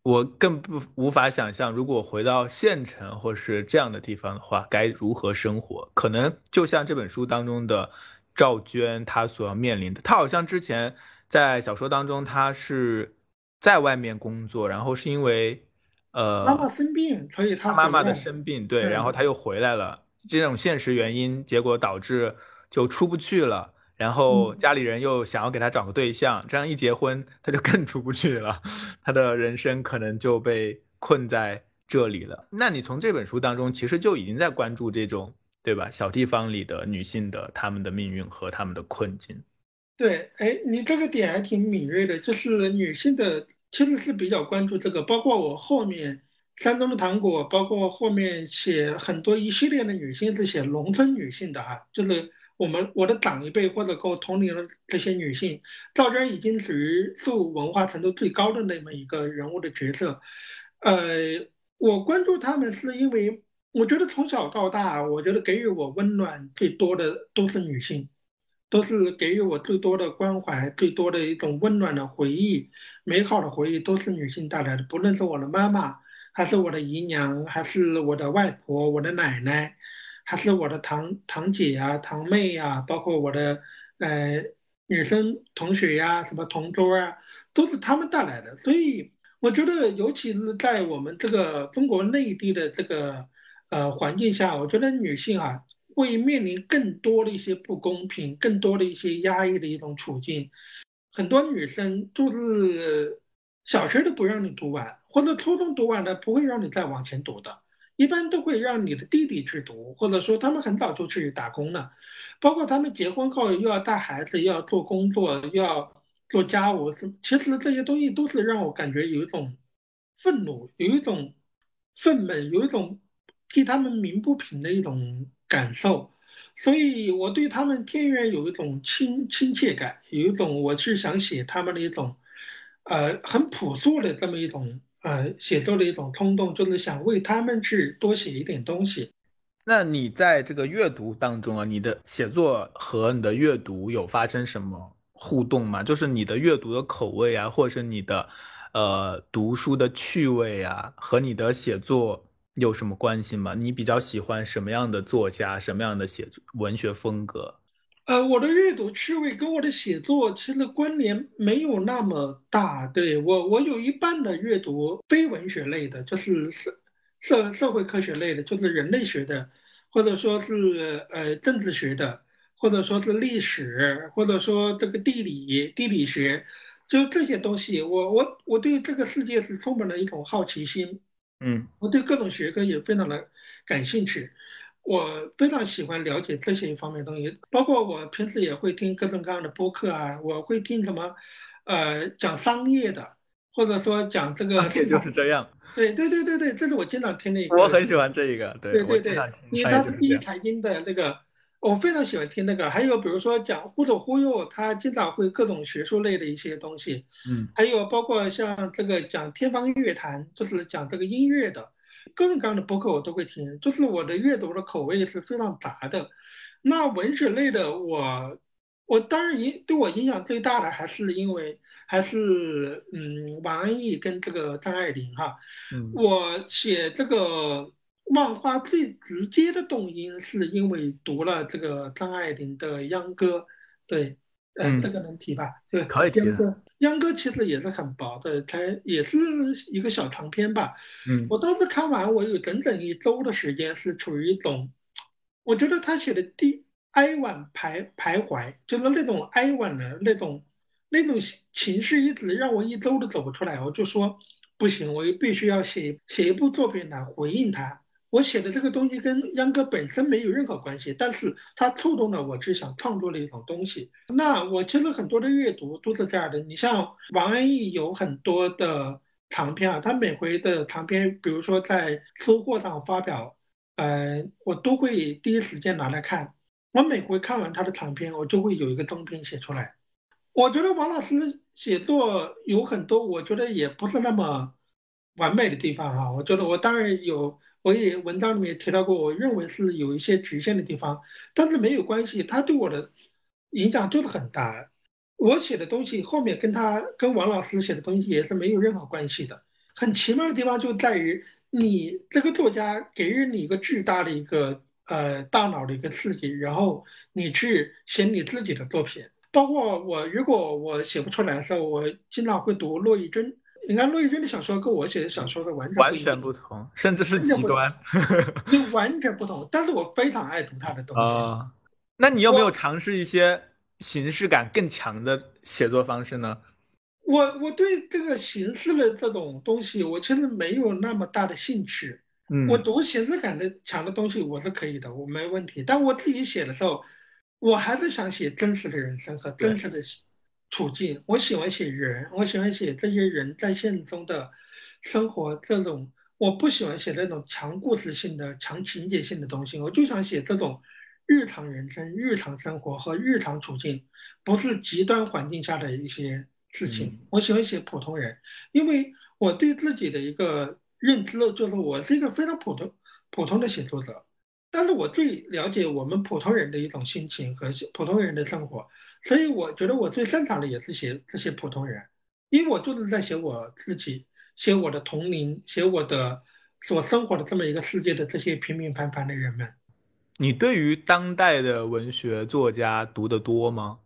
我更不无法想象，如果回到县城或是这样的地方的话，该如何生活？可能就像这本书当中的赵娟，她所要面临的，她好像之前在小说当中，她是。在外面工作，然后是因为，呃，妈妈生病，所以她妈妈的生病，对，然后她又回来了。这种现实原因，结果导致就出不去了。然后家里人又想要给他找个对象，这样一结婚，他就更出不去了。他的人生可能就被困在这里了。那你从这本书当中，其实就已经在关注这种，对吧？小地方里的女性的她们的命运和她们的困境。对，哎，你这个点还挺敏锐的，就是女性的其实是比较关注这个，包括我后面山东的糖果，包括后面写很多一系列的女性是写农村女性的哈，就是我们我的长一辈或者跟我同龄的这些女性，赵娟已经属于受文化程度最高的那么一个人物的角色，呃，我关注她们是因为我觉得从小到大，我觉得给予我温暖最多的都是女性。都是给予我最多的关怀，最多的一种温暖的回忆，美好的回忆都是女性带来的。不论是我的妈妈，还是我的姨娘，还是我的外婆、我的奶奶，还是我的堂堂姐呀、堂妹呀，包括我的呃女生同学呀、什么同桌啊，都是他们带来的。所以我觉得，尤其是在我们这个中国内地的这个呃环境下，我觉得女性啊。会面临更多的一些不公平，更多的一些压抑的一种处境。很多女生就是小学都不让你读完，或者初中读完了不会让你再往前读的，一般都会让你的弟弟去读，或者说他们很早就去打工了。包括他们结婚后又要带孩子，又要做工作，又要做家务，其实这些东西都是让我感觉有一种愤怒，有一种愤懑，有一种替他们鸣不平的一种。感受，所以我对他们天然有一种亲亲切感，有一种我是想写他们的一种，呃，很朴素的这么一种呃写作的一种冲动，就是想为他们去多写一点东西。那你在这个阅读当中啊，你的写作和你的阅读有发生什么互动吗？就是你的阅读的口味啊，或者是你的呃读书的趣味啊，和你的写作。有什么关系吗？你比较喜欢什么样的作家，什么样的写作文学风格？呃，我的阅读趣味跟我的写作其实关联没有那么大。对我，我有一半的阅读非文学类的，就是社社社会科学类的，就是人类学的，或者说是呃政治学的，或者说是历史，或者说这个地理地理学，就这些东西，我我我对这个世界是充满了一种好奇心。嗯，我对各种学科也非常的感兴趣，我非常喜欢了解这些方面东西，包括我平时也会听各种各样的播客啊，我会听什么，呃，讲商业的，或者说讲这个，也就是这样，对对对对对，这是我经常听的一个，我很喜欢这一个，对对对，因为他是第一财经的那个。我非常喜欢听那个，还有比如说讲忽左忽右，他经常会各种学术类的一些东西，嗯，还有包括像这个讲天方乐坛，就是讲这个音乐的，各种各样的博客我都会听，就是我的阅读的口味是非常杂的。那文学类的，我我当然影对我影响最大的还是因为还是嗯王安忆跟这个张爱玲哈，嗯，我写这个。漫画最直接的动因是因为读了这个张爱玲的《秧歌》，对，嗯，这个能提吧？对，可以提。秧歌，秧歌其实也是很薄的，才也是一个小长篇吧。嗯，我当时看完，我有整整一周的时间是处于一种，我觉得他写的第哀婉徘徘徊，就是那种哀婉的那种那种情绪，一直让我一周都走不出来。我就说。不行，我必须要写写一部作品来回应他。我写的这个东西跟秧歌本身没有任何关系，但是它触动了我，只想创作的一种东西。那我其实很多的阅读都是这样的。你像王安忆有很多的长篇啊，他每回的长篇，比如说在收获上发表，呃，我都会第一时间拿来看。我每回看完他的长篇，我就会有一个中篇写出来。我觉得王老师写作有很多，我觉得也不是那么完美的地方哈。我觉得我当然有。我也文章里面提到过，我认为是有一些局限的地方，但是没有关系，他对我的影响就是很大。我写的东西后面跟他跟王老师写的东西也是没有任何关系的。很奇妙的地方就在于，你这个作家给予你一个巨大的一个呃大脑的一个刺激，然后你去写你自己的作品。包括我，如果我写不出来的时候，我经常会读骆以军。你看骆玉军的小说跟我写的小说是完全完全不同，甚至是极端，就完全不同。但是我非常爱读他的东西。那你有没有尝试一些形式感更强的写作方式呢？我我对这个形式的这种东西，我其实没有那么大的兴趣。嗯，我读形式感的强的东西我是可以的，我没问题。但我自己写的时候，我还是想写真实的人生和真实的。处境，我喜欢写人，我喜欢写这些人在现实中的生活。这种我不喜欢写那种强故事性的、强情节性的东西。我就想写这种日常人生、日常生活和日常处境，不是极端环境下的一些事情。我喜欢写普通人，因为我对自己的一个认知就是我是一个非常普通、普通的写作者。但是我最了解我们普通人的一种心情和普通人的生活。所以我觉得我最擅长的也是写这些普通人，因为我就是在写我自己，写我的同龄，写我的所生活的这么一个世界的这些平平凡凡的人们。你对于当代的文学作家读得多吗？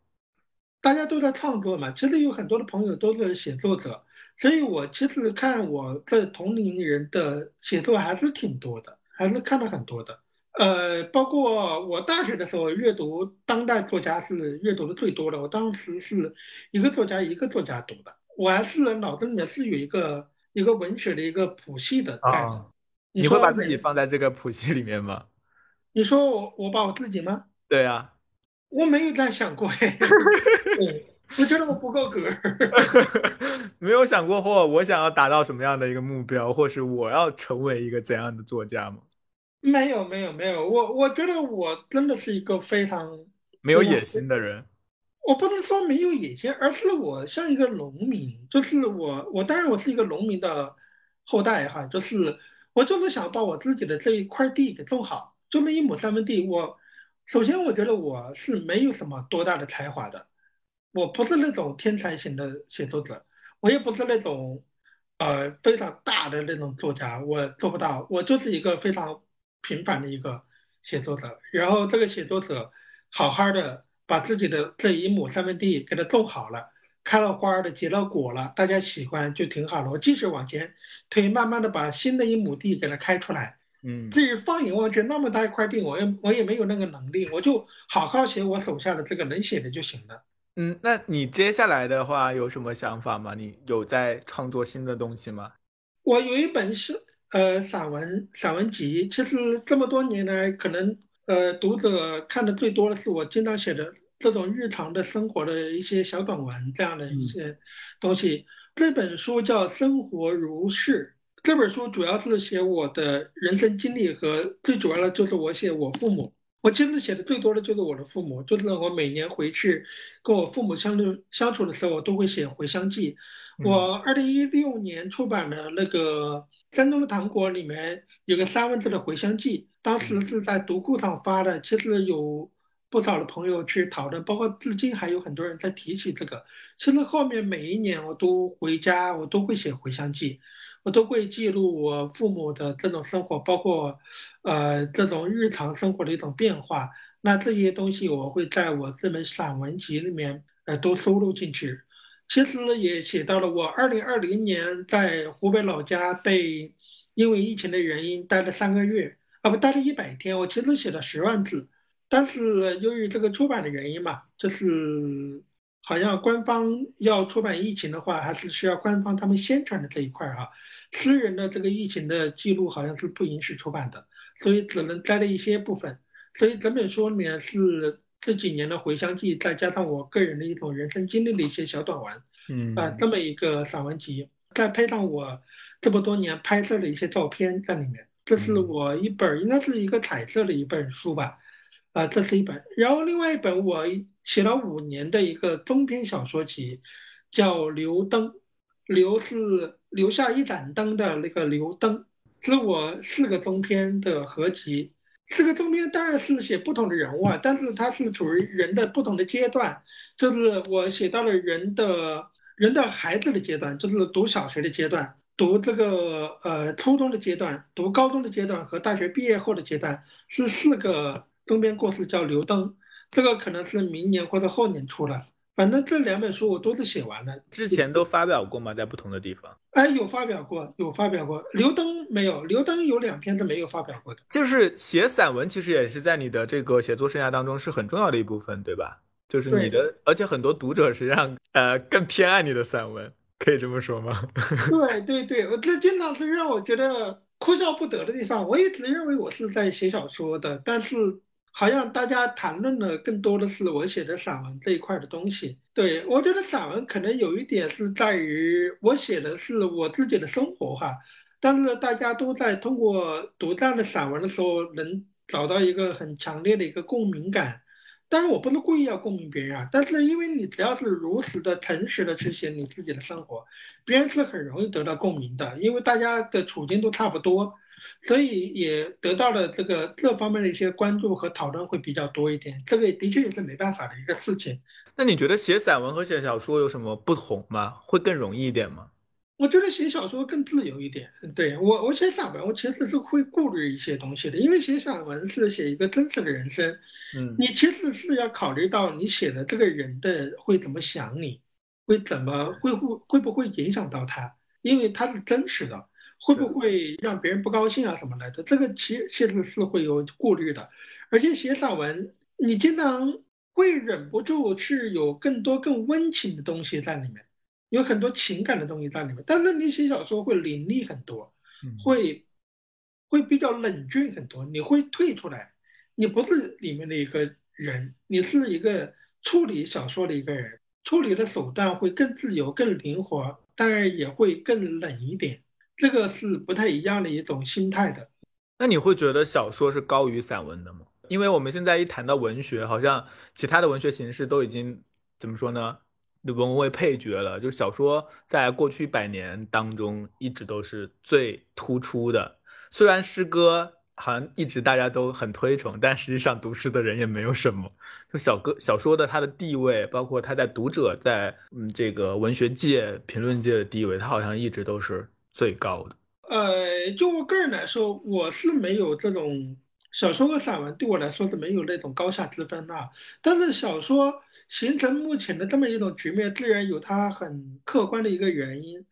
大家都在创作嘛，其实有很多的朋友都是写作者，所以我其实看我这同龄人的写作还是挺多的，还是看了很多的。呃，包括我大学的时候阅读当代作家是阅读的最多的。我当时是一个作家一个作家读的，我还是脑子里面是有一个一个文学的一个谱系的在的。你会把自己放在这个谱系里面吗？你说我我把我自己吗？对呀，我没有这样想过。(laughs) 我觉得我不够格。(laughs) 没有想过或我想要达到什么样的一个目标，或是我要成为一个怎样的作家吗？没有没有没有，我我觉得我真的是一个非常没有野心的人。我不能说没有野心，而是我像一个农民，就是我我当然我是一个农民的后代哈，就是我就是想把我自己的这一块地给种好，就那一亩三分地。我首先我觉得我是没有什么多大的才华的，我不是那种天才型的写作者，我也不是那种呃非常大的那种作家，我做不到，我就是一个非常。平凡的一个写作者，然后这个写作者好好的把自己的这一亩三分地给它种好了，开了花的，结了果了，大家喜欢就挺好了。我继续往前推，慢慢的把新的一亩地给它开出来。嗯，至于放眼望去那么大一块地，我也我也没有那个能力，我就好好写我手下的这个能写的就行了。嗯，那你接下来的话有什么想法吗？你有在创作新的东西吗？我有一本是。呃，散文散文集，其实这么多年来，可能呃读者看的最多的是我经常写的这种日常的生活的一些小短文这样的一些东西。这本书叫《生活如是》，这本书主要是写我的人生经历和最主要的就是我写我父母。我其实写的最多的就是我的父母，就是我每年回去跟我父母相处相处的时候，我都会写回乡记。我二零一六年出版的那个。山东的糖果里面有个三文治的回乡记，当时是在读库上发的，其实有不少的朋友去讨论，包括至今还有很多人在提起这个。其实后面每一年我都回家，我都会写回乡记，我都会记录我父母的这种生活，包括呃这种日常生活的一种变化。那这些东西我会在我这本散文集里面呃都收录进去。其实也写到了我二零二零年在湖北老家被因为疫情的原因待了三个月啊不待了一百天，我其实写了十万字，但是由于这个出版的原因嘛，就是好像官方要出版疫情的话，还是需要官方他们宣传的这一块哈。私人的这个疫情的记录好像是不允许出版的，所以只能摘了一些部分。所以整本书里面是这几年的回乡记，再加上我个人的一种人生经历的一些小短文，嗯啊，这么一个散文集，再配上我这么多年拍摄的一些照片在里面。这是我一本应该是一个彩色的一本书吧，啊，这是一本。然后另外一本我写了五年的一个中篇小说集，叫《留灯》，留是留下一盏灯的那个留灯，是我四个中篇的合集。四个中篇当然是写不同的人物啊，但是它是处于人的不同的阶段，就是我写到了人的人的孩子的阶段，就是读小学的阶段。读这个呃初中的阶段，读高中的阶段和大学毕业后的阶段是四个中篇故事，叫刘登。这个可能是明年或者后年出了，反正这两本书我都是写完了。之前都发表过吗？在不同的地方？哎，有发表过，有发表过。刘登没有，刘登有两篇是没有发表过的。就是写散文，其实也是在你的这个写作生涯当中是很重要的一部分，对吧？就是你的，而且很多读者实际上呃更偏爱你的散文。可以这么说吗？对 (laughs) 对对，我这经常是让我觉得哭笑不得的地方。我一直认为我是在写小说的，但是好像大家谈论的更多的是我写的散文这一块的东西。对我觉得散文可能有一点是在于我写的是我自己的生活哈，但是大家都在通过读这样的散文的时候，能找到一个很强烈的一个共鸣感。但是我不是故意要共鸣别人啊，但是因为你只要是如实的、诚实的去写你自己的生活，别人是很容易得到共鸣的，因为大家的处境都差不多，所以也得到了这个这方面的一些关注和讨论会比较多一点。这个的确也是没办法的一个事情。那你觉得写散文和写小说有什么不同吗？会更容易一点吗？我觉得写小说更自由一点。对我，我写散文，我其实是会顾虑一些东西的，因为写散文是写一个真实的人生，嗯，你其实是要考虑到你写的这个人的会怎么想你，会怎么会会会不会影响到他，因为他是真实的，会不会让别人不高兴啊什么来的，这个其其实是会有顾虑的。而且写散文，你经常会忍不住去有更多更温情的东西在里面。有很多情感的东西在里面，但是你写小说会凌厉很多，会会比较冷峻很多。你会退出来，你不是里面的一个人，你是一个处理小说的一个人，处理的手段会更自由、更灵活，当然也会更冷一点。这个是不太一样的一种心态的。那你会觉得小说是高于散文的吗？因为我们现在一谈到文学，好像其他的文学形式都已经怎么说呢？沦为配角了，就是小说在过去百年当中一直都是最突出的。虽然诗歌好像一直大家都很推崇，但实际上读诗的人也没有什么。就小哥小说的它的地位，包括它在读者在嗯这个文学界、评论界的地位，它好像一直都是最高的。呃，就我个人来说，我是没有这种小说和散文对我来说是没有那种高下之分的，但是小说。形成目前的这么一种局面，自然有它很客观的一个原因。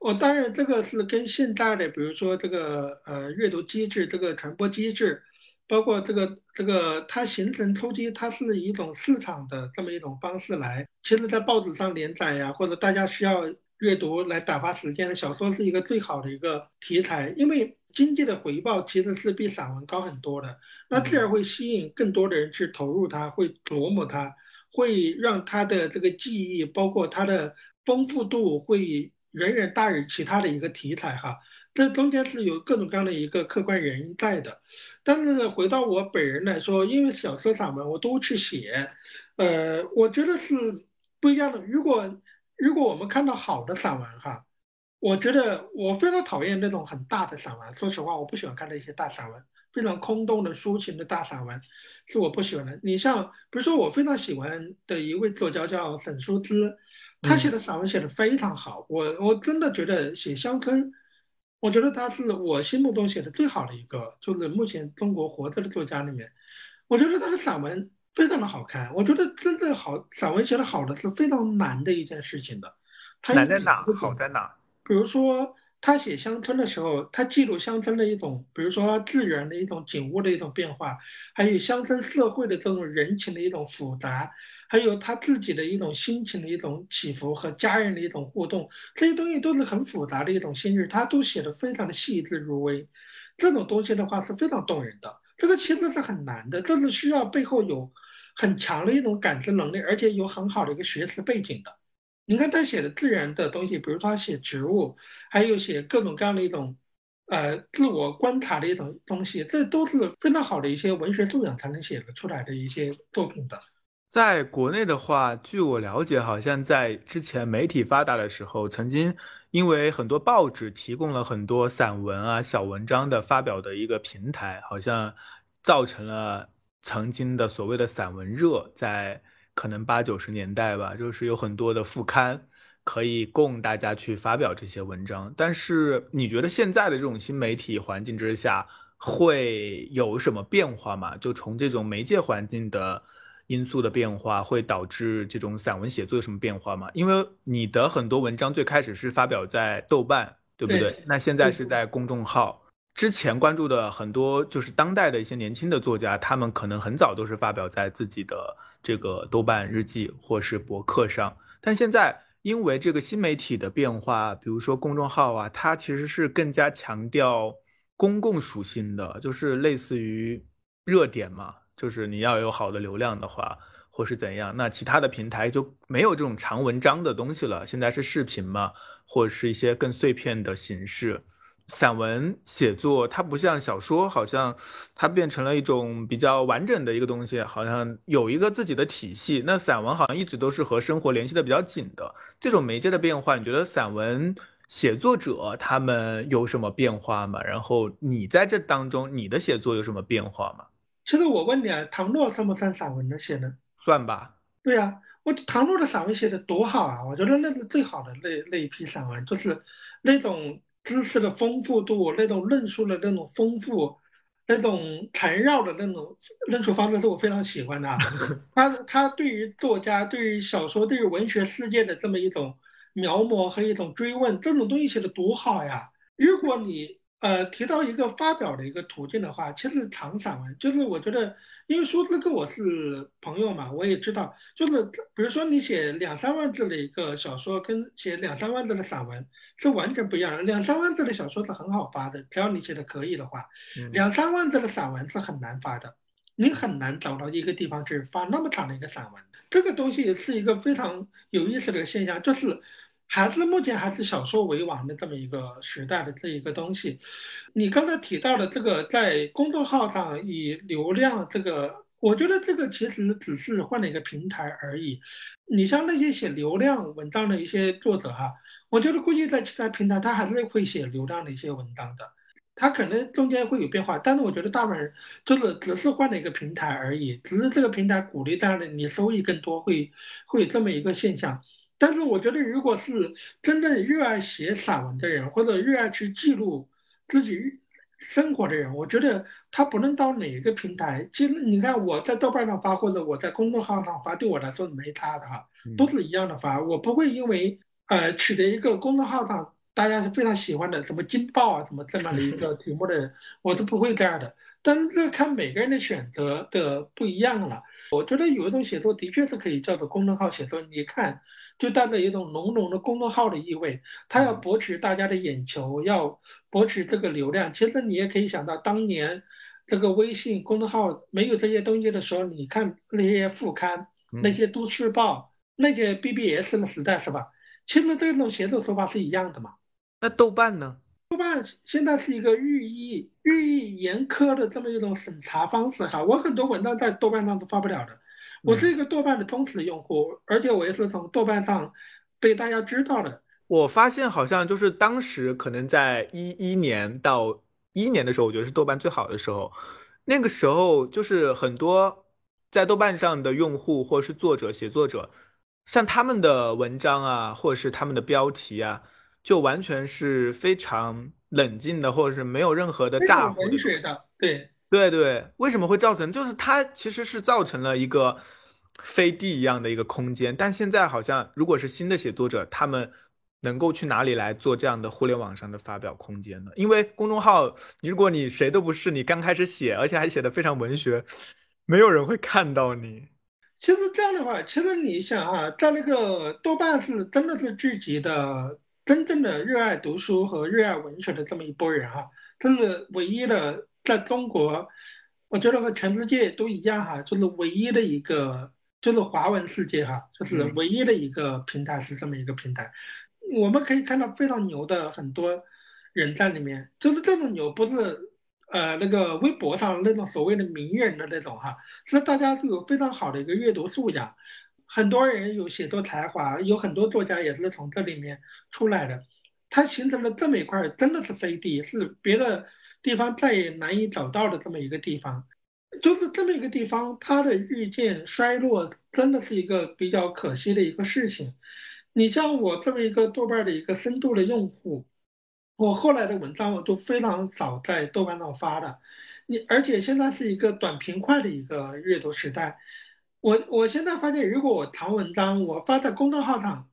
我当然这个是跟现在的，比如说这个呃阅读机制、这个传播机制，包括这个这个它形成初期，它是一种市场的这么一种方式来。其实，在报纸上连载呀，或者大家需要阅读来打发时间的小说，是一个最好的一个题材，因为经济的回报其实是比散文高很多的，那自然会吸引更多的人去投入它，会琢磨它。会让他的这个记忆，包括它的丰富度，会远远大于其他的一个题材哈。这中间是有各种各样的一个客观原因在的。但是回到我本人来说，因为小说、散文我都去写，呃，我觉得是不一样的。如果如果我们看到好的散文哈，我觉得我非常讨厌那种很大的散文。说实话，我不喜欢看那些大散文。非常空洞的抒情的大散文，是我不喜欢的。你像，比如说我非常喜欢的一位作家叫沈淑之，他写的散文写的非常好。我我真的觉得写乡村，我觉得他是我心目中写的最好的一个，就是目前中国活着的作家里面，我觉得他的散文非常的好看。我觉得真正好散文写的好的是非常难的一件事情的。难在哪？好在哪？比如说。他写乡村的时候，他记录乡村的一种，比如说自然的一种景物的一种变化，还有乡村社会的这种人情的一种复杂，还有他自己的一种心情的一种起伏和家人的一种互动，这些东西都是很复杂的一种心事，他都写的非常的细致入微。这种东西的话是非常动人的。这个其实是很难的，这是需要背后有很强的一种感知能力，而且有很好的一个学识背景的。你看他写的自然的东西，比如说他写植物，还有写各种各样的一种，呃，自我观察的一种东西，这都是非常好的一些文学素养才能写得出来的一些作品的。在国内的话，据我了解，好像在之前媒体发达的时候，曾经因为很多报纸提供了很多散文啊、小文章的发表的一个平台，好像造成了曾经的所谓的散文热，在。可能八九十年代吧，就是有很多的副刊可以供大家去发表这些文章。但是你觉得现在的这种新媒体环境之下会有什么变化吗？就从这种媒介环境的因素的变化，会导致这种散文写作有什么变化吗？因为你的很多文章最开始是发表在豆瓣，对不对？那现在是在公众号。之前关注的很多就是当代的一些年轻的作家，他们可能很早都是发表在自己的这个豆瓣日记或是博客上，但现在因为这个新媒体的变化，比如说公众号啊，它其实是更加强调公共属性的，就是类似于热点嘛，就是你要有好的流量的话，或是怎样，那其他的平台就没有这种长文章的东西了，现在是视频嘛，或者是一些更碎片的形式。散文写作，它不像小说，好像它变成了一种比较完整的一个东西，好像有一个自己的体系。那散文好像一直都是和生活联系的比较紧的。这种媒介的变化，你觉得散文写作者他们有什么变化吗？然后你在这当中，你的写作有什么变化吗？其实我问你啊，唐诺算不算散文的写呢？算吧。对呀，我唐诺的散文写的多好啊！我觉得那是最好的那那一批散文，就是那种。知识的丰富度，那种论述的那种丰富，那种缠绕的那种论述方式，是我非常喜欢的。(laughs) 他他对于作家、对于小说、对于文学世界的这么一种描摹和一种追问，这种东西写的多好呀！如果你呃提到一个发表的一个途径的话，其实长散文就是我觉得。因为苏轼跟我是朋友嘛，我也知道，就是比如说你写两三万字的一个小说，跟写两三万字的散文是完全不一样的。两三万字的小说是很好发的，只要你写的可以的话，两三万字的散文是很难发的，你很难找到一个地方去发那么长的一个散文。这个东西是一个非常有意思的现象，就是。还是目前还是小说为王的这么一个时代的这一个东西。你刚才提到的这个在公众号上以流量这个，我觉得这个其实只是换了一个平台而已。你像那些写流量文章的一些作者哈，我觉得估计在其他平台他还是会写流量的一些文章的，他可能中间会有变化，但是我觉得大部分人就是只是换了一个平台而已，只是这个平台鼓励大家你收益更多，会会有这么一个现象。但是我觉得，如果是真正热爱写散文的人，或者热爱去记录自己生活的人，我觉得他不论到哪一个平台，其实你看我在豆瓣上发，或者我在公众号上发，对我来说没差的哈，都是一样的发。我不会因为呃取得一个公众号上大家是非常喜欢的什么金报啊什么这么的一个 (laughs) 题目的人，我是不会这样的。但是这看每个人的选择的不一样了。我觉得有一种写作的确是可以叫做公众号写作，你看。就带着一种浓浓的公众号的意味，他要博取大家的眼球，要博取这个流量。其实你也可以想到，当年这个微信公众号没有这些东西的时候，你看那些副刊、那些都市报、那些 BBS 的时代，是吧？其实这种写作手法是一样的嘛。那豆瓣呢？豆瓣现在是一个日益日益严苛的这么一种审查方式哈，我很多文章在豆瓣上都发不了的。我是一个豆瓣的忠实用户，而且我也是从豆瓣上被大家知道的。我发现好像就是当时可能在一一年到一年的时候，我觉得是豆瓣最好的时候。那个时候就是很多在豆瓣上的用户或者是作者、写作者，像他们的文章啊，或者是他们的标题啊，就完全是非常冷静的，或者是没有任何的炸火的，对。对对，为什么会造成？就是它其实是造成了一个飞地一样的一个空间，但现在好像如果是新的写作者，他们能够去哪里来做这样的互联网上的发表空间呢？因为公众号，如果你谁都不是，你刚开始写，而且还写的非常文学，没有人会看到你。其实这样的话，其实你想啊，在那个豆瓣是真的是聚集的真正的热爱读书和热爱文学的这么一波人哈，这是唯一的在中国，我觉得和全世界都一样哈，就是唯一的一个，就是华文世界哈，就是唯一的一个平台是这么一个平台。我们可以看到非常牛的很多人在里面，就是这种牛不是呃那个微博上那种所谓的名人的那种哈，是大家都有非常好的一个阅读素养，很多人有写作才华，有很多作家也是从这里面出来的，它形成了这么一块真的是飞地，是别的地方再也难以找到的这么一个地方，就是这么一个地方，它的日渐衰落真的是一个比较可惜的一个事情。你像我这么一个豆瓣的一个深度的用户，我后来的文章我都非常早在豆瓣上发的。你而且现在是一个短平快的一个阅读时代，我我现在发现，如果我长文章我发在公众号上，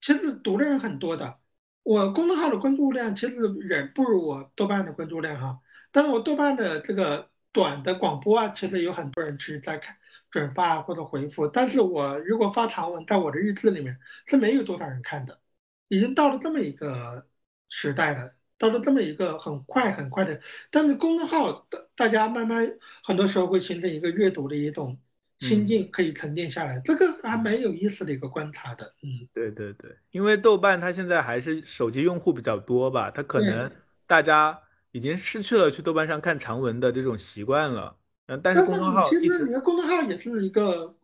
其实读的人很多的。我公众号的关注量其实远不如我豆瓣的关注量哈，但是我豆瓣的这个短的广播啊，其实有很多人去在看。转发或者回复，但是我如果发长文，在我的日志里面是没有多少人看的，已经到了这么一个时代了，到了这么一个很快很快的，但是公众号大大家慢慢很多时候会形成一个阅读的一种心境，可以沉淀下来，这个还蛮有意思的一个观察的。嗯，对对对，因为豆瓣它现在还是手机用户比较多吧，它可能大家已经失去了去豆瓣上看长文的这种习惯了。嗯，但是公众号其实你的公众号也是一个，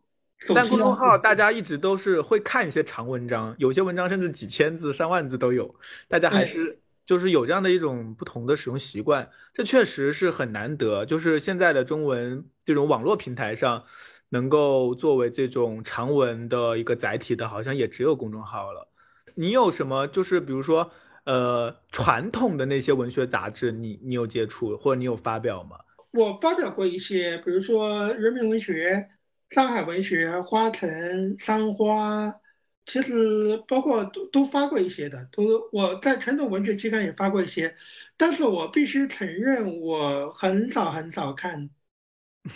但公众号大家一直都是会看一些长文章，有些文章甚至几千字、上万字都有，大家还是就是有这样的一种不同的使用习惯，这确实是很难得。就是现在的中文这种网络平台上，能够作为这种长文的一个载体的，好像也只有公众号了。你有什么就是比如说呃传统的那些文学杂志，你你有接触或者你有发表吗？我发表过一些，比如说《人民文学》《上海文学》《花城》《三花》，其实包括都都发过一些的，都我在传统文学期刊也发过一些，但是我必须承认，我很少很少看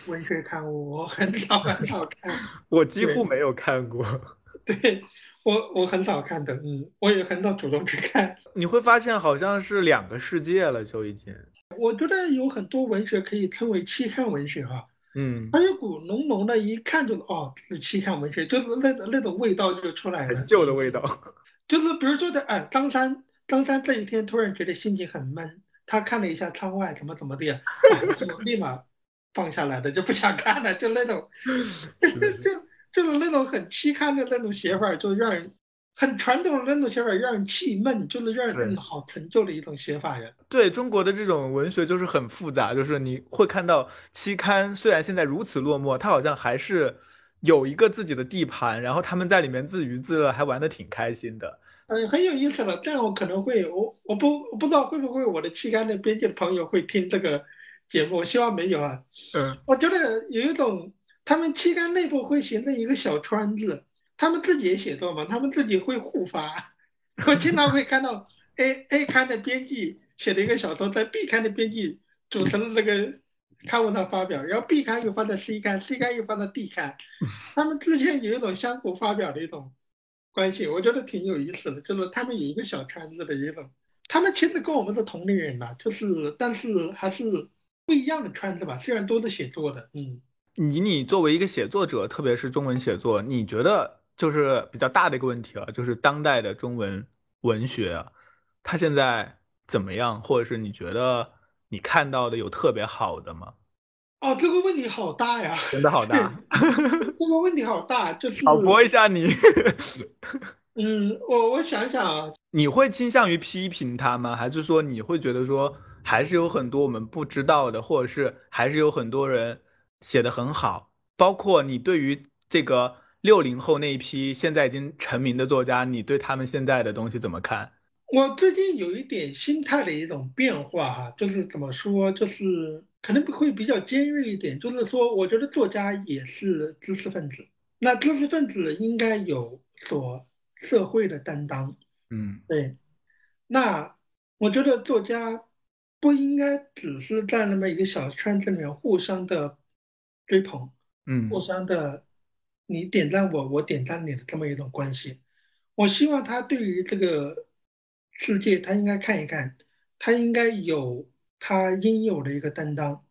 文学刊物，我很少很少看，(laughs) 我几乎没有看过，(laughs) 对我我很少看的，嗯，我也很少主动去看。(laughs) 你会发现好像是两个世界了，就已经。我觉得有很多文学可以称为期刊文学哈，嗯，它有股浓浓的，一看就是哦是期刊文学，就是那那种味道就出来了，旧的味道。就是比如说的，哎，张三，张三这一天突然觉得心情很闷，他看了一下窗外，怎么怎么的，就立马放下来的，就不想看了，就那种，(laughs) (laughs) 就就是那种很期刊的那种写法，就让人。很传统的那种写法，让人气闷，就是让人好陈旧的一种写法呀。对中国的这种文学就是很复杂，就是你会看到期刊虽然现在如此落寞，它好像还是有一个自己的地盘，然后他们在里面自娱自乐，还玩的挺开心的。嗯，很有意思了。这样我可能会，我我不我不知道会不会我的期刊的编辑的朋友会听这个节目，我希望没有啊。嗯，我觉得有一种他们期刊内部会形成一个小圈子。他们自己也写作嘛，他们自己会互发。(laughs) 我经常会看到 A A 刊的编辑写的一个小说，在 B 刊的编辑组成了那个刊物上发表，然后 B 刊又发在 C 刊，C 刊又发在 D 刊，他们之间有一种相互发表的一种关系，我觉得挺有意思的。就是他们有一个小圈子的一种，他们其实跟我们是同龄人吧，就是但是还是不一样的圈子吧。虽然都是写作的，嗯，以你作为一个写作者，特别是中文写作，你觉得？就是比较大的一个问题啊，就是当代的中文文学，它现在怎么样？或者是你觉得你看到的有特别好的吗？哦，这个问题好大呀！真的好大，(laughs) 这个问题好大，就是挑拨一下你。(laughs) 嗯，我我想想啊，你会倾向于批评他吗？还是说你会觉得说还是有很多我们不知道的，或者是还是有很多人写的很好？包括你对于这个。六零后那一批现在已经成名的作家，你对他们现在的东西怎么看？我最近有一点心态的一种变化哈，就是怎么说，就是可能会比较尖锐一点，就是说，我觉得作家也是知识分子，那知识分子应该有所社会的担当，嗯，对。那我觉得作家不应该只是在那么一个小圈子里面互相的追捧，嗯，互相的你点赞我，我点赞你的这么一种关系。我希望他对于这个世界，他应该看一看，他应该有他应有的一个担当。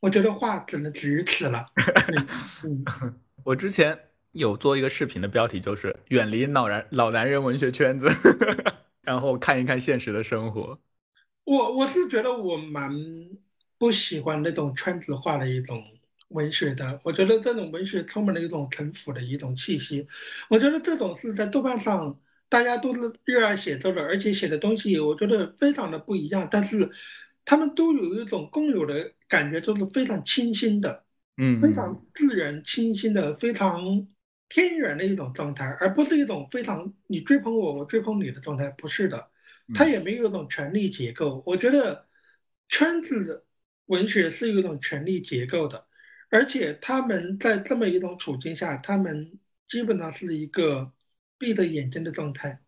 我觉得话只能止于此了。(laughs) 嗯，(laughs) 我之前有做一个视频的标题，就是远离老男老男人文学圈子。(laughs) 然后看一看现实的生活，我我是觉得我蛮不喜欢那种圈子化的一种文学的。我觉得这种文学充满了一种城府的一种气息。我觉得这种是在豆瓣上大家都是热爱写作的，而且写的东西我觉得非常的不一样。但是他们都有一种共有的感觉，就是非常清新的，嗯，非常自然清新的，非常。天然的一种状态，而不是一种非常你追捧我，我追捧你的状态，不是的，它也没有一种权力结构。我觉得圈子的文学是有一种权力结构的，而且他们在这么一种处境下，他们基本上是一个闭着眼睛的状态，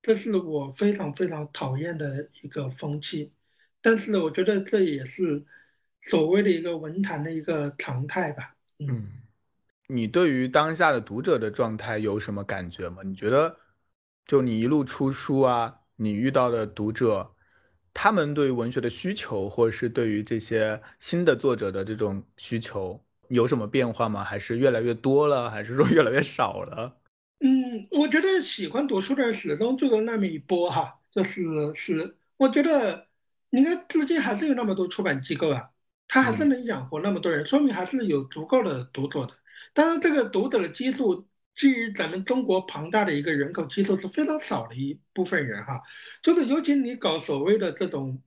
这是我非常非常讨厌的一个风气。但是我觉得这也是所谓的一个文坛的一个常态吧。嗯。你对于当下的读者的状态有什么感觉吗？你觉得，就你一路出书啊，你遇到的读者，他们对于文学的需求，或者是对于这些新的作者的这种需求，有什么变化吗？还是越来越多了，还是说越来越少了？嗯，我觉得喜欢读书的人始终就有那么一波哈，就是是，我觉得你看至今还是有那么多出版机构啊，他还是能养活那么多人，说明还是有足够的读者的。当然，这个读者的基数基于咱们中国庞大的一个人口基数是非常少的一部分人哈，就是尤其你搞所谓的这种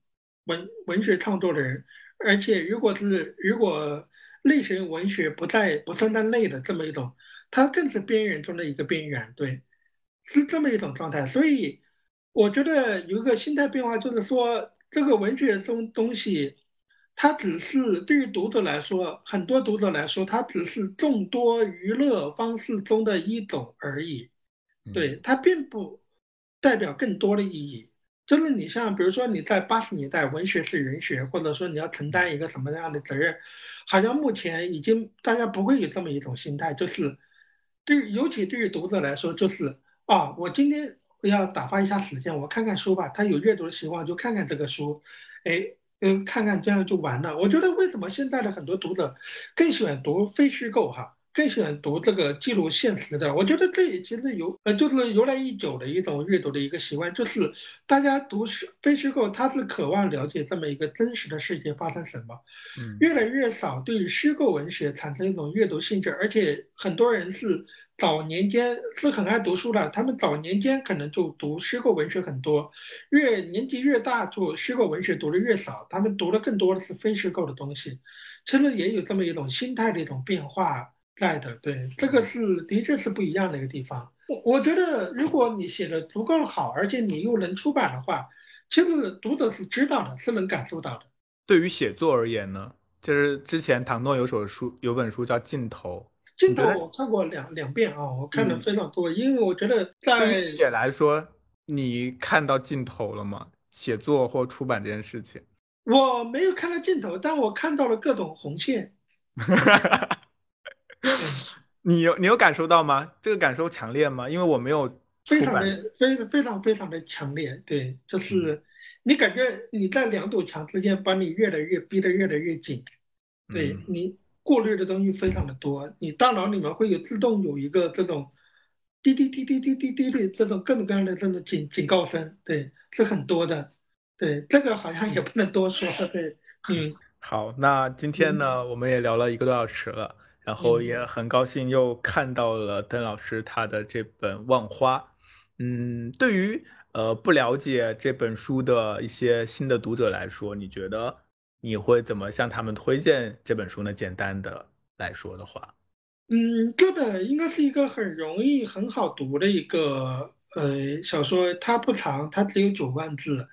文文学创作的人，而且如果是如果类型文学不在不算在内的这么一种，它更是边缘中的一个边缘，对，是这么一种状态。所以我觉得有一个心态变化，就是说这个文学中东西。它只是对于读者来说，很多读者来说，它只是众多娱乐方式中的一种而已。对，它并不代表更多的意义。就是你像，比如说你在八十年代，文学是人学，或者说你要承担一个什么样的责任，好像目前已经大家不会有这么一种心态，就是对，尤其对于读者来说，就是啊，我今天要打发一下时间，我看看书吧。他有阅读的习惯，就看看这个书，哎。嗯，看看这样就完了。我觉得为什么现在的很多读者更喜欢读非虚构哈，更喜欢读这个记录现实的？我觉得这也其实由呃，就是由来已久的一种阅读的一个习惯，就是大家读非虚构，他是渴望了解这么一个真实的世界发生什么。嗯，越来越少对于虚构文学产生一种阅读兴趣，而且很多人是。早年间是很爱读书的，他们早年间可能就读虚构文学很多，越年纪越大，就虚构文学读的越少，他们读的更多的是非虚构的东西。其实也有这么一种心态的一种变化在的，对，这个是的确是不一样的一个地方。我我觉得，如果你写的足够好，而且你又能出版的话，其实读者是知道的，是能感受到的。对于写作而言呢，就是之前唐诺有首书，有本书叫《尽头》。镜头我看过两两遍啊，我看的非常多，因为我觉得在写来说，你看到镜头了吗？写作或出版这件事情，我没有看到镜头，但我看到了各种红线。(laughs) 你有你有感受到吗？这个感受强烈吗？因为我没有非常的非非常非常的强烈，对，就是你感觉你在两堵墙之间，把你越来越逼得越来越紧，对你。过滤的东西非常的多，你大脑里面会有自动有一个这种滴滴滴滴滴滴滴的这种各种各样的这种警警告声，对，是很多的，对，这个好像也不能多说，对，嗯，(laughs) 好，那今天呢，我们也聊了一个多小时了，然后也很高兴又看到了邓老师他的这本《望花》，嗯，对于呃不了解这本书的一些新的读者来说，你觉得？你会怎么向他们推荐这本书呢？简单的来说的话，嗯，这本应该是一个很容易、很好读的一个呃小说，它不长，它只有九万字。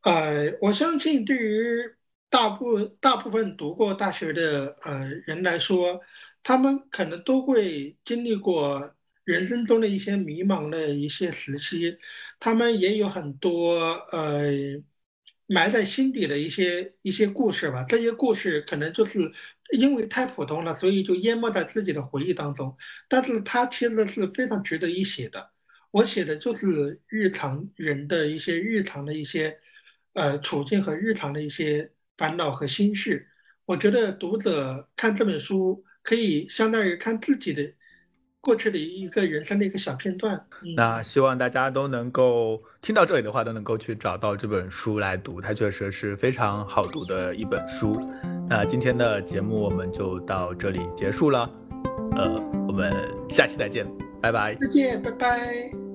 呃，我相信对于大部大部分读过大学的呃人来说，他们可能都会经历过人生中的一些迷茫的一些时期，他们也有很多呃埋在心底的一些一些故事吧。这些故事可能就是因为太普通了，所以就淹没在自己的回忆当中。但是它其实是非常值得一写的。我写的就是日常人的一些日常的一些呃处境和日常的一些烦恼和心事。我觉得读者看这本书可以相当于看自己的过去的一个人生的一个小片段。那希望大家都能够听到这里的话，都能够去找到这本书来读，它确实是非常好读的一本书。那今天的节目我们就到这里结束了，呃，我们下期再见，拜拜。再见，拜拜。